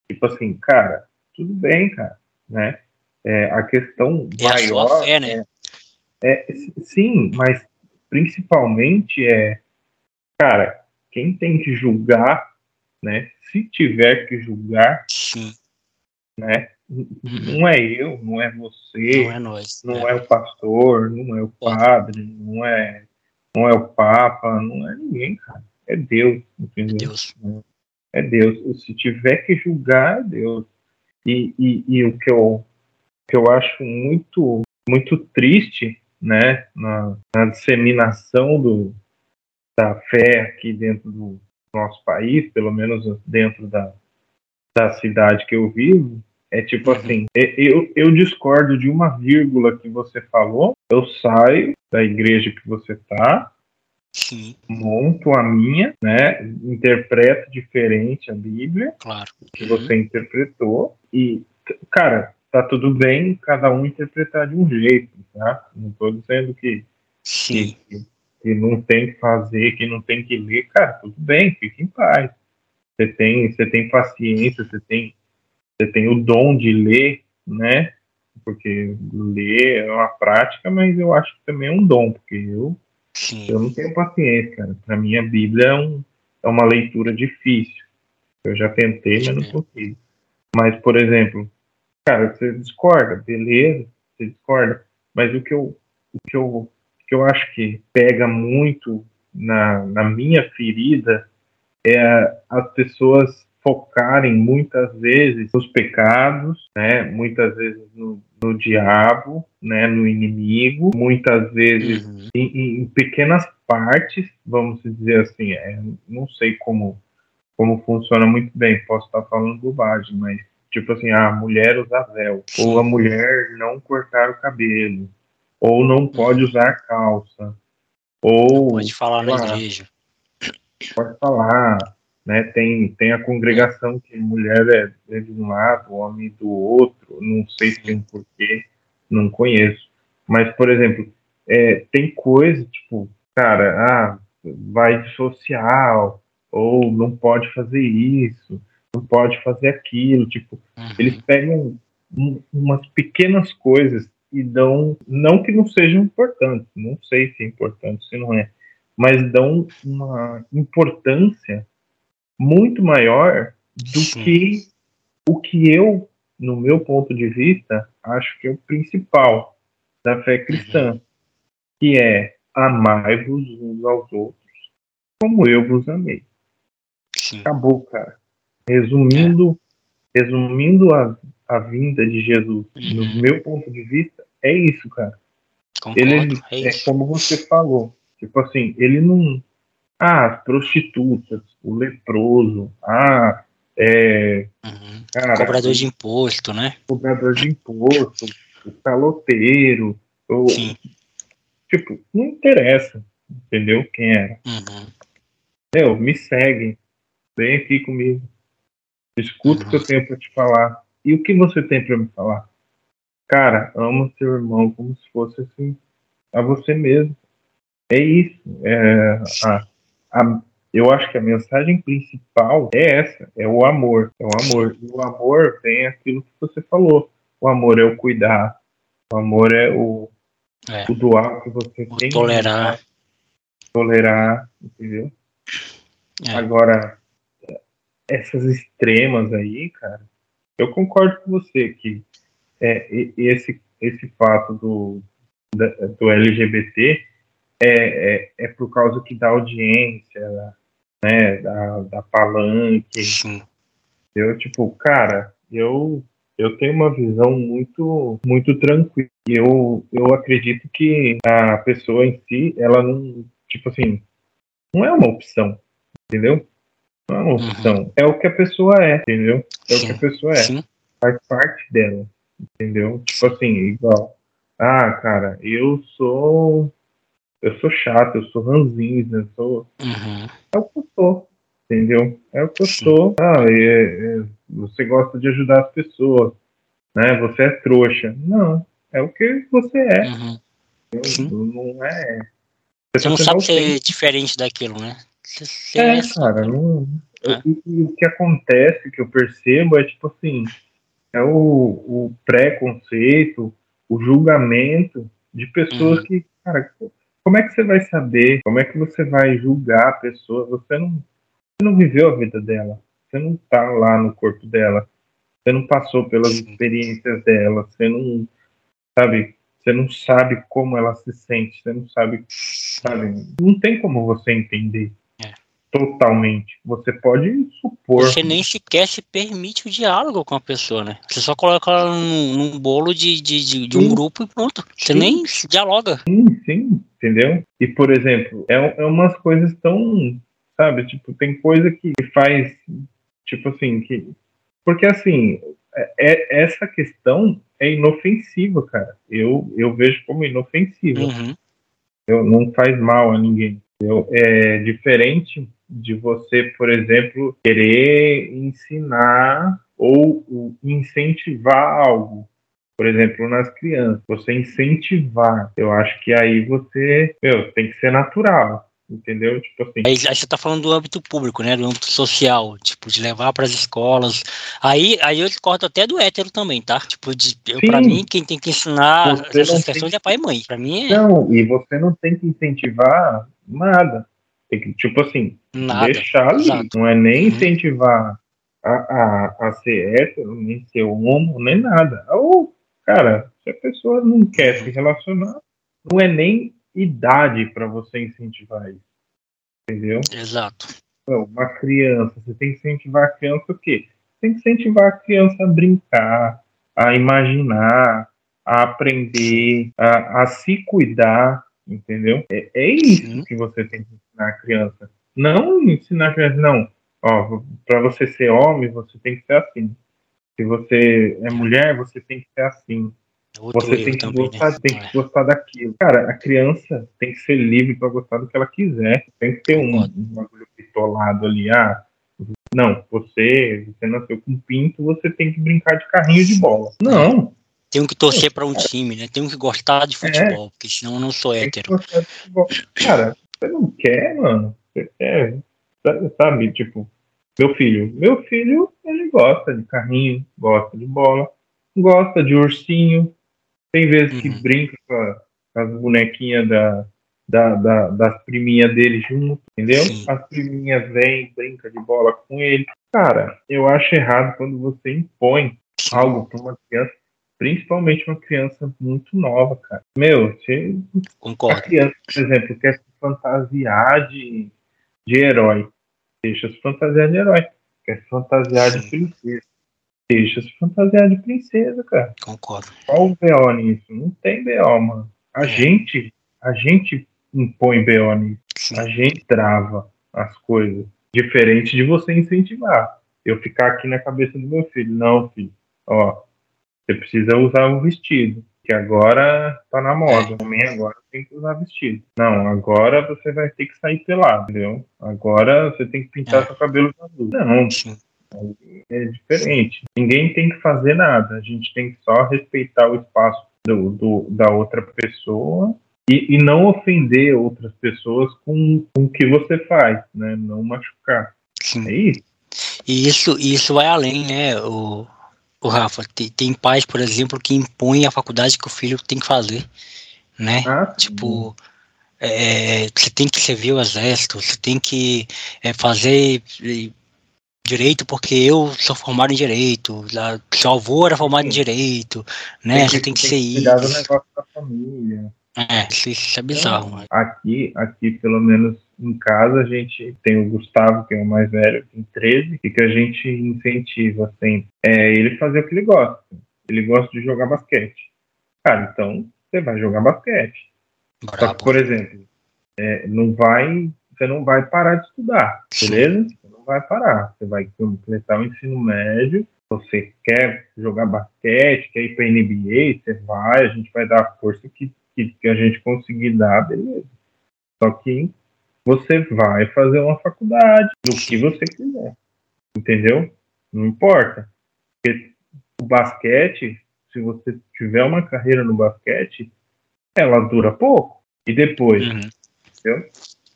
tipo assim, cara, tudo bem, cara, né? É, a questão é maior. A fé, né? É, é, sim, mas principalmente é, cara, quem tem que julgar né? Se tiver que julgar, Sim. né? Uhum. Não é eu, não é você, não é nós, não é. é o pastor, não é o padre, não é, não é o papa, não é ninguém, cara. É Deus, entendeu? É Deus. É Deus. Se tiver que julgar, é Deus. E, e, e o que eu, que eu acho muito, muito triste, né, na, na disseminação do, da fé aqui dentro do, nosso país, pelo menos dentro da, da cidade que eu vivo, é tipo uhum. assim, eu, eu discordo de uma vírgula que você falou, eu saio da igreja que você tá, Sim. monto a minha, né, interpreto diferente a Bíblia, claro. que uhum. você interpretou, e, cara, tá tudo bem cada um interpretar de um jeito, tá? Não tô dizendo que, Sim. que, que não tem que fazer, que não tem que ler, cara, tudo bem, fique em paz. Você tem, você tem paciência, você tem, você tem o dom de ler, né? Porque ler é uma prática, mas eu acho que também é um dom, porque eu, eu não tenho paciência, cara. Para mim a Bíblia é, um, é uma leitura difícil. Eu já tentei, mas não consigo. Mas, por exemplo, cara, você discorda, beleza, você discorda, mas o que eu, o que eu que eu acho que pega muito na, na minha ferida é as pessoas focarem muitas vezes nos pecados, né? Muitas vezes no, no diabo, né? No inimigo, muitas vezes uhum. em, em, pequenas partes, vamos dizer assim. É, não sei como como funciona muito bem, posso estar falando bobagem, mas tipo assim, a mulher usar véu, ou a mulher não cortar o cabelo, ou não pode usar calça, ou... Não pode falar na igreja. Pode falar, né? Tem, tem a congregação que mulher é, é de um lado, homem do outro, não sei se tem um porquê, não conheço. Mas, por exemplo, é, tem coisa, tipo, cara, ah, vai de social, ou não pode fazer isso, não pode fazer aquilo, tipo, uhum. eles pegam um, umas pequenas coisas e dão, não que não sejam importantes, não sei se é importante, se não é, mas dão uma importância muito maior do Sim. que o que eu, no meu ponto de vista, acho que é o principal da fé cristã, uhum. que é amai-vos uns aos outros como eu vos amei. Sim. Acabou, cara. Resumindo. Resumindo a, a vinda de Jesus, uhum. no meu ponto de vista, é isso, cara. Concordo, ele é, é como você falou. Tipo assim, ele não. Ah, as prostitutas, o leproso, ah, é. Uhum. Cara, cobrador de imposto, né? Cobrador de imposto, o caloteiro, o, tipo, não interessa, entendeu? Quem era. Uhum. Meu, me segue. Vem aqui comigo. Escuta o que eu tenho para te falar. E o que você tem para me falar? Cara, ama seu irmão como se fosse assim a você mesmo. É isso. É, a, a, eu acho que a mensagem principal é essa: é o amor. É o amor. E o amor vem aquilo que você falou. O amor é o cuidar. O amor é o, é. o doar que você o tem. Tolerar. Tolerar, entendeu? É. Agora, essas extremas aí, cara, eu concordo com você que é, esse, esse fato do, do LGBT é, é, é, por causa que dá audiência, né, da, da palanque. Sim. Eu, tipo, cara, eu, eu tenho uma visão muito, muito tranquila. Eu, eu acredito que a pessoa em si, ela não, tipo assim, não é uma opção entendeu? Não é uma opção. Uhum. É o que a pessoa é, entendeu? É Sim. o que a pessoa é. Sim. Faz parte dela, entendeu? Tipo assim, igual. Ah, cara, eu sou. Eu sou chato, eu sou ranzinho, eu sou. Uhum. É o que eu sou, entendeu? É o que eu Sim. sou. Ah, é, é, você gosta de ajudar as pessoas, né? Você é trouxa. Não, é o que você é. Uhum. Não é. Você, você não sabe ser diferente daquilo, né? É, cara, não, é. E, o que acontece, que eu percebo, é tipo assim, é o, o preconceito, o julgamento de pessoas uhum. que, cara, como é que você vai saber? Como é que você vai julgar a pessoa? Você não, você não viveu a vida dela. Você não tá lá no corpo dela. Você não passou pelas experiências dela. Você não, sabe? Você não sabe como ela se sente. Você não sabe, sabe? Não tem como você entender totalmente. Você pode supor. Você nem sequer se permite o diálogo com a pessoa, né? Você só coloca ela num, num bolo de, de, de, um grupo e pronto. Você sim. nem dialoga. Sim, sim, entendeu? E, por exemplo, é, é umas coisas tão. Sabe? Tipo, tem coisa que faz. Tipo assim, que. Porque assim, é, é essa questão é inofensiva, cara. Eu, eu vejo como inofensiva. Uhum. Eu, não faz mal a ninguém. Eu, é diferente de você, por exemplo, querer ensinar ou incentivar algo. Por exemplo, nas crianças, você incentivar. Eu acho que aí você, meu, tem que ser natural entendeu? Tipo assim. Aí, aí, você tá falando do âmbito público, né? Do âmbito social, tipo, de levar para as escolas. Aí, aí eu discordo até do hétero também, tá? Tipo, de, eu, pra mim, quem tem que ensinar você essas questões é pai e mãe. Pra mim é. Não, e você não tem que incentivar nada. Tem que, tipo assim, Nada. deixar ali. Exato. Não é nem uhum. incentivar a, a, a ser hétero, nem ser homo, nem nada. Ou, cara, se a pessoa não quer se relacionar, não é nem idade para você incentivar isso. Entendeu? Exato. Então, uma criança, você tem que incentivar a criança o quê? Tem que incentivar a criança a brincar, a imaginar, a aprender, a, a se cuidar, entendeu? É, é isso Sim. que você tem que ensinar a criança. Não ensinar a criança, não. Ó, para você ser homem, você tem que ser assim. Se você é mulher, você tem que ser assim. Você tem que, também, gostar, né? tem que é. gostar daquilo. Cara, a criança tem que ser livre para gostar do que ela quiser. Tem que ter um, um bagulho pitolado ali. Ah, não, você, você nasceu com pinto, você tem que brincar de carrinho de bola. Não. Tem que torcer para um time, né? Tem que gostar de futebol, é. porque senão eu não sou hétero. Cara, você não quer, mano. Você quer, sabe? Tipo, meu filho. Meu filho, ele gosta de carrinho, gosta de bola, gosta de ursinho. Tem vezes uhum. que brinca com, a, com as bonequinhas da, da, da, das priminhas dele junto, entendeu? Sim. As priminhas vêm, brinca de bola com ele. Cara, eu acho errado quando você impõe algo para uma criança, principalmente uma criança muito nova, cara. Meu, se Concordo. a criança, por exemplo, quer se fantasiar de, de herói, deixa se fantasiar de herói. Quer se fantasiar Sim. de princesa, deixa se fantasiar de princesa, cara. Concordo. Qual o BO nisso? Não tem BO, mano. A é. gente, a gente impõe BO nisso. Sim. A gente trava as coisas. Diferente de você incentivar. Eu ficar aqui na cabeça do meu filho. Não, filho. Ó, você precisa usar um vestido. Que agora tá na moda. O homem agora tem que usar vestido. Não, agora você vai ter que sair pelado, entendeu? Agora você tem que pintar é. seu cabelo azul. Não, é diferente. Ninguém tem que fazer nada. A gente tem que só respeitar o espaço do, do da outra pessoa e, e, não ofender outras pessoas com, com o que você faz, né? Não machucar. Sim. É isso. E isso, isso vai além, né, o, o Rafa? Tem, tem pais, por exemplo, que impõem a faculdade que o filho tem que fazer, né? Ah, tipo, é, você tem que servir o exército, você tem que é, fazer direito porque eu sou formado em direito, seu avô era formado Sim. em direito, né? Tem que, você tem que, tem ser que isso. do negócio da família. É, isso é bizarro. Então, aqui, aqui, pelo menos em casa, a gente tem o Gustavo, que é o mais velho, tem 13, e que a gente incentiva sempre. É ele fazer o que ele gosta. Ele gosta de jogar basquete. Cara, então você vai jogar basquete. Bravo. Só que, por exemplo, é, não vai, você não vai parar de estudar, beleza? Não vai parar. Você vai completar o ensino médio, você quer jogar basquete, quer ir para NBA, você vai, a gente vai dar a força que que, que a gente conseguir dar, beleza. Só que você vai fazer uma faculdade do que você quiser. Entendeu? Não importa. Porque o basquete, se você tiver uma carreira no basquete, ela dura pouco. E depois, uhum. entendeu?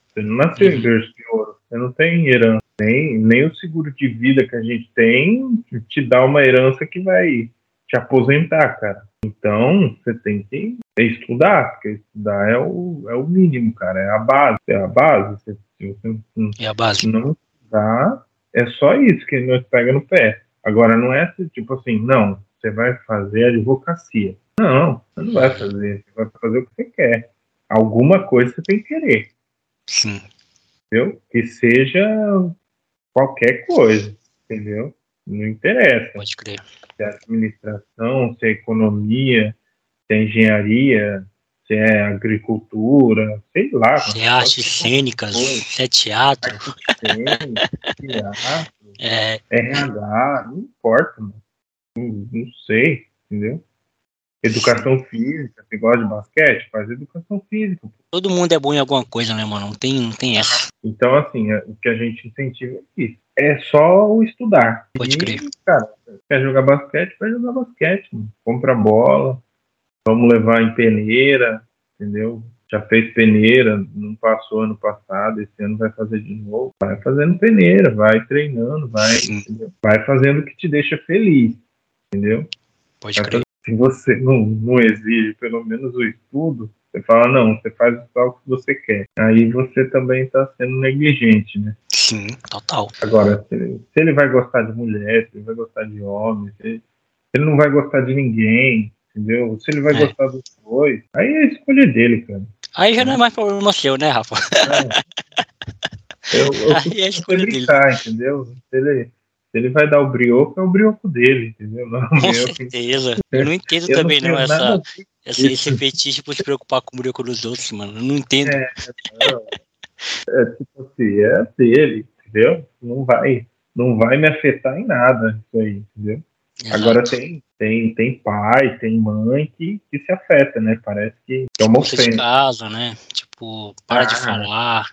Você não nasceu uhum. em berço de ouro, você não tem herança. Nem, nem o seguro de vida que a gente tem te dá uma herança que vai te aposentar, cara. Então, você tem que estudar, porque estudar é o, é o mínimo, cara, é a base, é a base. Se, você não, é a base. não estudar, é só isso que nós pega no pé. Agora, não é tipo assim, não, você vai fazer advocacia. Não, você não vai fazer, você vai fazer o que você quer. Alguma coisa você tem que querer. Sim. Entendeu? Que seja qualquer coisa, entendeu? Não interessa. Pode crer se é administração, se é economia, se é engenharia, se é agricultura, sei lá. Se é artes cênicas, se é teatro. Cênica, teatro, é. RH, não importa, mano. Não, não sei, entendeu? Educação física, você gosta de basquete? Faz educação física. Todo mundo é bom em alguma coisa, né, mano? Não tem, não tem essa. Então, assim, é, o que a gente incentiva é isso. É só o estudar. Pode crer. cara, quer jogar basquete, vai jogar basquete. Mano. Compra bola, vamos levar em peneira, entendeu? Já fez peneira, não passou ano passado, esse ano vai fazer de novo. Vai fazendo peneira, vai treinando, vai, vai fazendo o que te deixa feliz, entendeu? Pode crer se você não, não exige pelo menos o estudo, você fala, não, você faz o que você quer. Aí você também está sendo negligente, né? Sim, total. Agora, se ele, se ele, vai gostar de mulher, se ele vai gostar de homem, se ele, se ele não vai gostar de ninguém, entendeu? Se ele vai é. gostar dos dois, aí é a escolha dele, cara. Aí já não é mais problema seu, né, Rafa? É. Eu, eu aí é a escolha brincar, dele. entendeu? Se ele, se ele vai dar o brioco, é o brioco dele, entendeu? Não, com meu, certeza. Eu não entendo eu também, não, não essa, essa, esse fetiche por se preocupar com o brioco dos outros, mano. Eu não entendo. É, não. é tipo assim, é dele, entendeu? Não vai, não vai me afetar em nada isso aí, entendeu? Exato. Agora tem, tem, tem pai, tem mãe que, que se afeta, né? Parece que é uma ofensa. de casa, né? Tipo, para ah, de falar.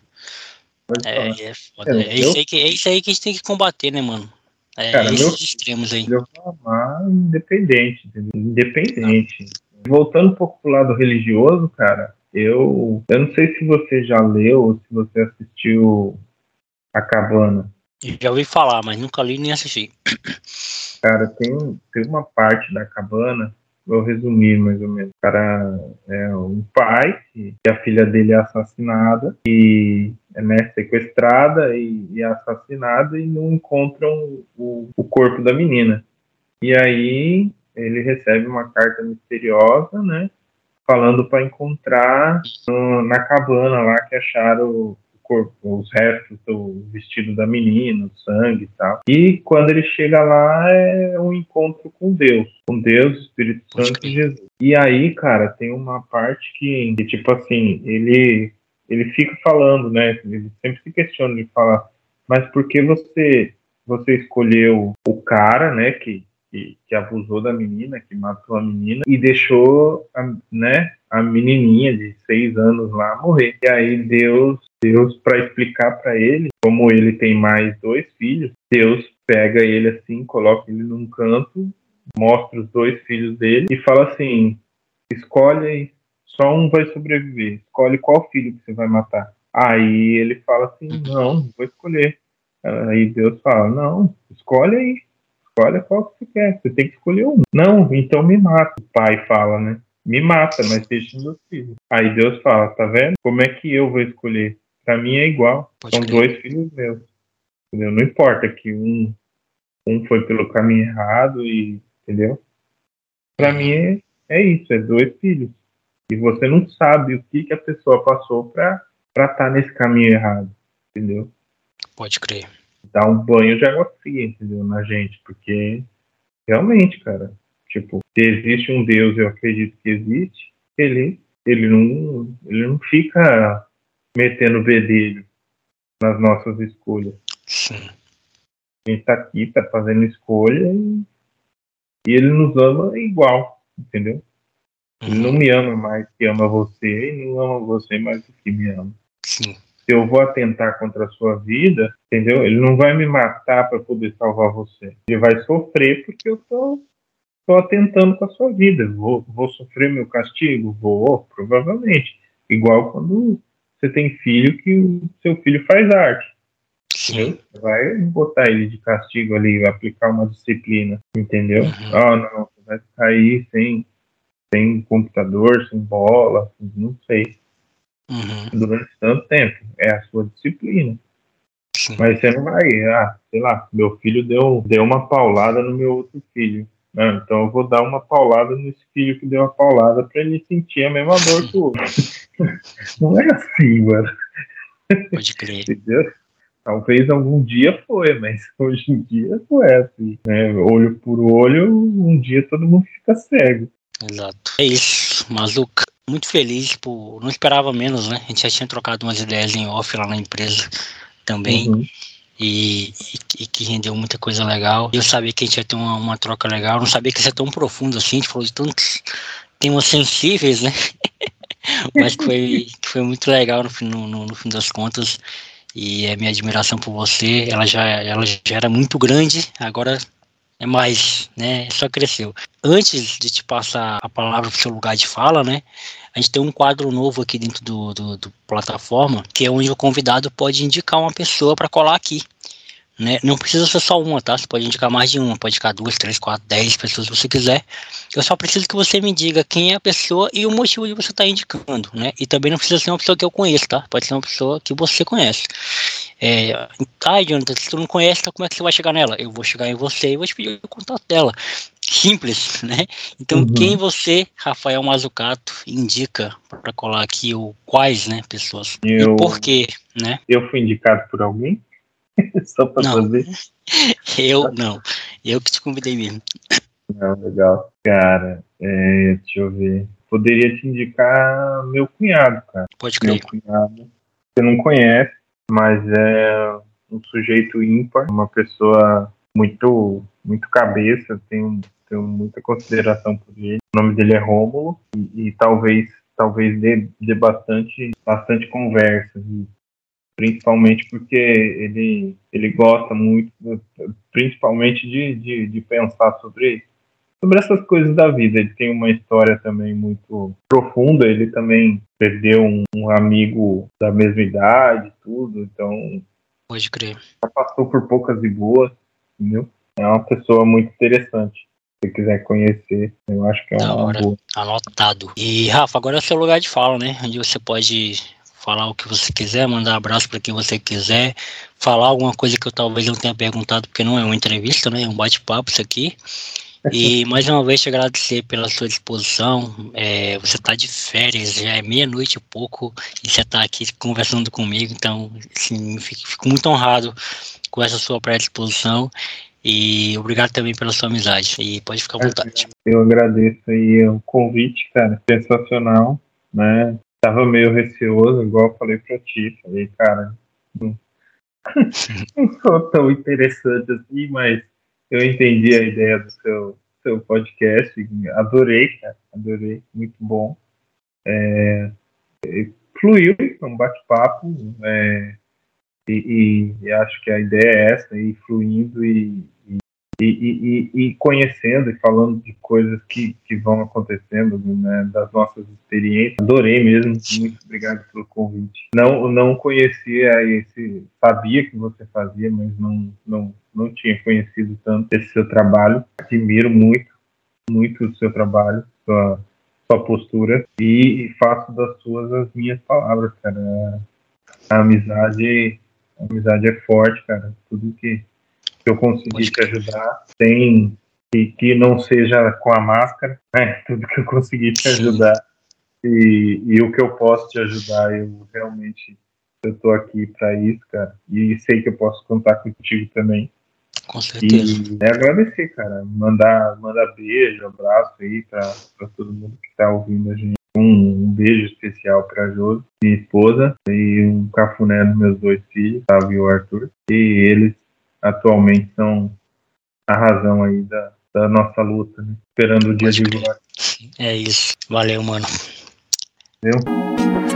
É, é, foda. É, é, isso aí que, é isso aí que a gente tem que combater, né, mano? É Cara, esses meu, extremos aí. Eu vou amar independente, entendeu? Independente. Voltando um pouco pro lado religioso, cara, eu, eu não sei se você já leu ou se você assistiu A Cabana. Já ouvi falar, mas nunca li nem assisti. Cara, tem, tem uma parte da cabana, vou resumir mais ou menos. O cara é um pai, que a filha dele é assassinada, e é né, sequestrada e, e assassinada, e não encontram o, o corpo da menina. E aí ele recebe uma carta misteriosa, né? Falando para encontrar no, na cabana lá que acharam corpo, os restos do vestido da menina, o sangue e tal. E quando ele chega lá é um encontro com Deus, com Deus, Espírito Santo e Jesus. E aí, cara, tem uma parte que, que tipo assim, ele ele fica falando, né? Ele sempre se questiona de falar, mas por que você você escolheu o cara, né, que, que, que abusou da menina, que matou a menina e deixou, a, né, a menininha de seis anos lá morrer. E aí Deus Deus, para explicar para ele, como ele tem mais dois filhos, Deus pega ele assim, coloca ele num canto, mostra os dois filhos dele e fala assim: escolhe, só um vai sobreviver, escolhe qual filho que você vai matar. Aí ele fala assim: não, não vou escolher. Aí Deus fala: não, escolhe aí, escolhe qual que você quer, você tem que escolher um. Não, então me mata. O pai fala, né? Me mata, mas deixa meus filhos. Aí Deus fala: tá vendo? Como é que eu vou escolher? Para mim é igual. Pode São crer. dois filhos meus. Entendeu? Não importa que um, um foi pelo caminho errado e. Entendeu? Para mim é, é isso, é dois filhos. E você não sabe o que, que a pessoa passou para estar tá nesse caminho errado. Entendeu? Pode crer. Dá um banho de água fria, entendeu? Na gente, porque realmente, cara, tipo, se existe um Deus, eu acredito que existe, ele, ele não, ele não fica metendo bedelho nas nossas escolhas. Sim. A gente tá aqui, tá fazendo escolha e, e ele nos ama igual, entendeu? Ele não me ama mais que ama você e não ama você mais do que me ama. Sim. Se eu vou atentar contra a sua vida, entendeu? Ele não vai me matar para poder salvar você. Ele vai sofrer porque eu tô, tô atentando com a sua vida. Vou, vou sofrer meu castigo? Vou, provavelmente. Igual quando você tem filho que o seu filho faz arte. Sim. Vai botar ele de castigo ali, vai aplicar uma disciplina, entendeu? Uhum. Ah, não, você vai ficar aí sem, sem computador, sem bola, não sei. Uhum. Durante tanto tempo. É a sua disciplina. Sim. Mas você não vai, ah, sei lá, meu filho deu, deu uma paulada no meu outro filho. Ah, então eu vou dar uma paulada nesse filho que deu a paulada para ele sentir a mesma dor que o outro. Não é assim, mano. Pode crer. Entendeu? Talvez algum dia foi, mas hoje em dia não é assim. Né? Olho por olho, um dia todo mundo fica cego. Exato. É isso, Mazuca. Muito feliz por. Não esperava menos, né? A gente já tinha trocado umas ideias em off lá na empresa também. Uhum e, e, que rendeu muita coisa legal. Eu sabia que a gente ia ter uma, uma troca legal, não sabia que ia ser tão profundo assim, a gente falou de tantos temas sensíveis, né? Mas que foi, que foi muito legal no, no, no fim das contas. E a minha admiração por você, ela já, ela já era muito grande, agora é mais, né? Só cresceu. Antes de te passar a palavra para o seu lugar de fala, né? A gente tem um quadro novo aqui dentro do, do, do plataforma, que é onde o convidado pode indicar uma pessoa para colar aqui. Né? Não precisa ser só uma, tá? Você pode indicar mais de uma, pode indicar duas, três, quatro, dez pessoas se você quiser. Eu só preciso que você me diga quem é a pessoa e o motivo de você estar tá indicando, né? E também não precisa ser uma pessoa que eu conheço, tá? Pode ser uma pessoa que você conhece. É, ah, Jonathan, se tu não conhece, então como é que você vai chegar nela? Eu vou chegar em você e vou te pedir o contato dela. Simples, né? Então, uhum. quem você, Rafael Mazucato, indica para colar aqui, ou quais, né, pessoas? Eu, e por quê, né? Eu fui indicado por alguém? Só para saber. Eu não. Eu que te convidei mesmo. Não, legal. Cara, é, deixa eu ver. Poderia te indicar meu cunhado, cara. Pode crer. Meu cunhado. Você não conhece, mas é um sujeito ímpar, uma pessoa muito, muito cabeça, tenho, tenho muita consideração por ele. O nome dele é Rômulo e, e talvez talvez dê, dê bastante, bastante conversa. Principalmente porque ele, ele gosta muito, principalmente de, de, de, pensar sobre, sobre essas coisas da vida. Ele tem uma história também muito profunda, ele também perdeu um, um amigo da mesma idade, tudo, então... Pode crer. Passou por poucas e boas, entendeu? É uma pessoa muito interessante você quiser conhecer, eu acho que é uma hora. boa. Anotado. E Rafa, agora é o seu lugar de fala, né? Onde você pode falar o que você quiser, mandar abraço para quem você quiser, falar alguma coisa que eu talvez não tenha perguntado, porque não é uma entrevista, né? É um bate-papo isso aqui. E mais uma vez te agradecer pela sua disposição. É, você está de férias, já é meia-noite e pouco, e você está aqui conversando comigo, então assim, fico, fico muito honrado com essa sua predisposição. E obrigado também pela sua amizade. E pode ficar à vontade. Eu agradeço aí o convite, cara. Sensacional, né? Tava meio receoso, igual eu falei pra ti. Falei, cara, não, sou tão interessante assim, mas eu entendi a ideia do seu, seu podcast. Adorei, cara. Adorei. Muito bom. É, fluiu, um bate-papo. É, e, e, acho que a ideia é essa, ir fluindo e, e, e, e, conhecendo e falando de coisas que, que vão acontecendo, né, das nossas experiências. Adorei mesmo, muito obrigado pelo convite. Não, não conhecia esse, sabia que você fazia, mas não, não, não tinha conhecido tanto esse seu trabalho. Admiro muito, muito o seu trabalho, sua, sua postura e faço das suas as minhas palavras, cara. A amizade, a amizade é forte, cara. Tudo que que eu consegui te ajudar, sem que, que não seja com a máscara, né? Tudo que eu consegui te ajudar e, e o que eu posso te ajudar, eu realmente eu tô aqui para isso, cara. E sei que eu posso contar contigo também. Com certeza. E é agradecer, cara. Mandar, mandar beijo, abraço aí para todo mundo que tá ouvindo a gente. Um beijo especial para Josi, minha esposa, e um cafuné dos meus dois filhos, Otávio e o Arthur. E eles atualmente são a razão aí da, da nossa luta, né? esperando o dia Pode de glória. É isso. Valeu, mano. Valeu.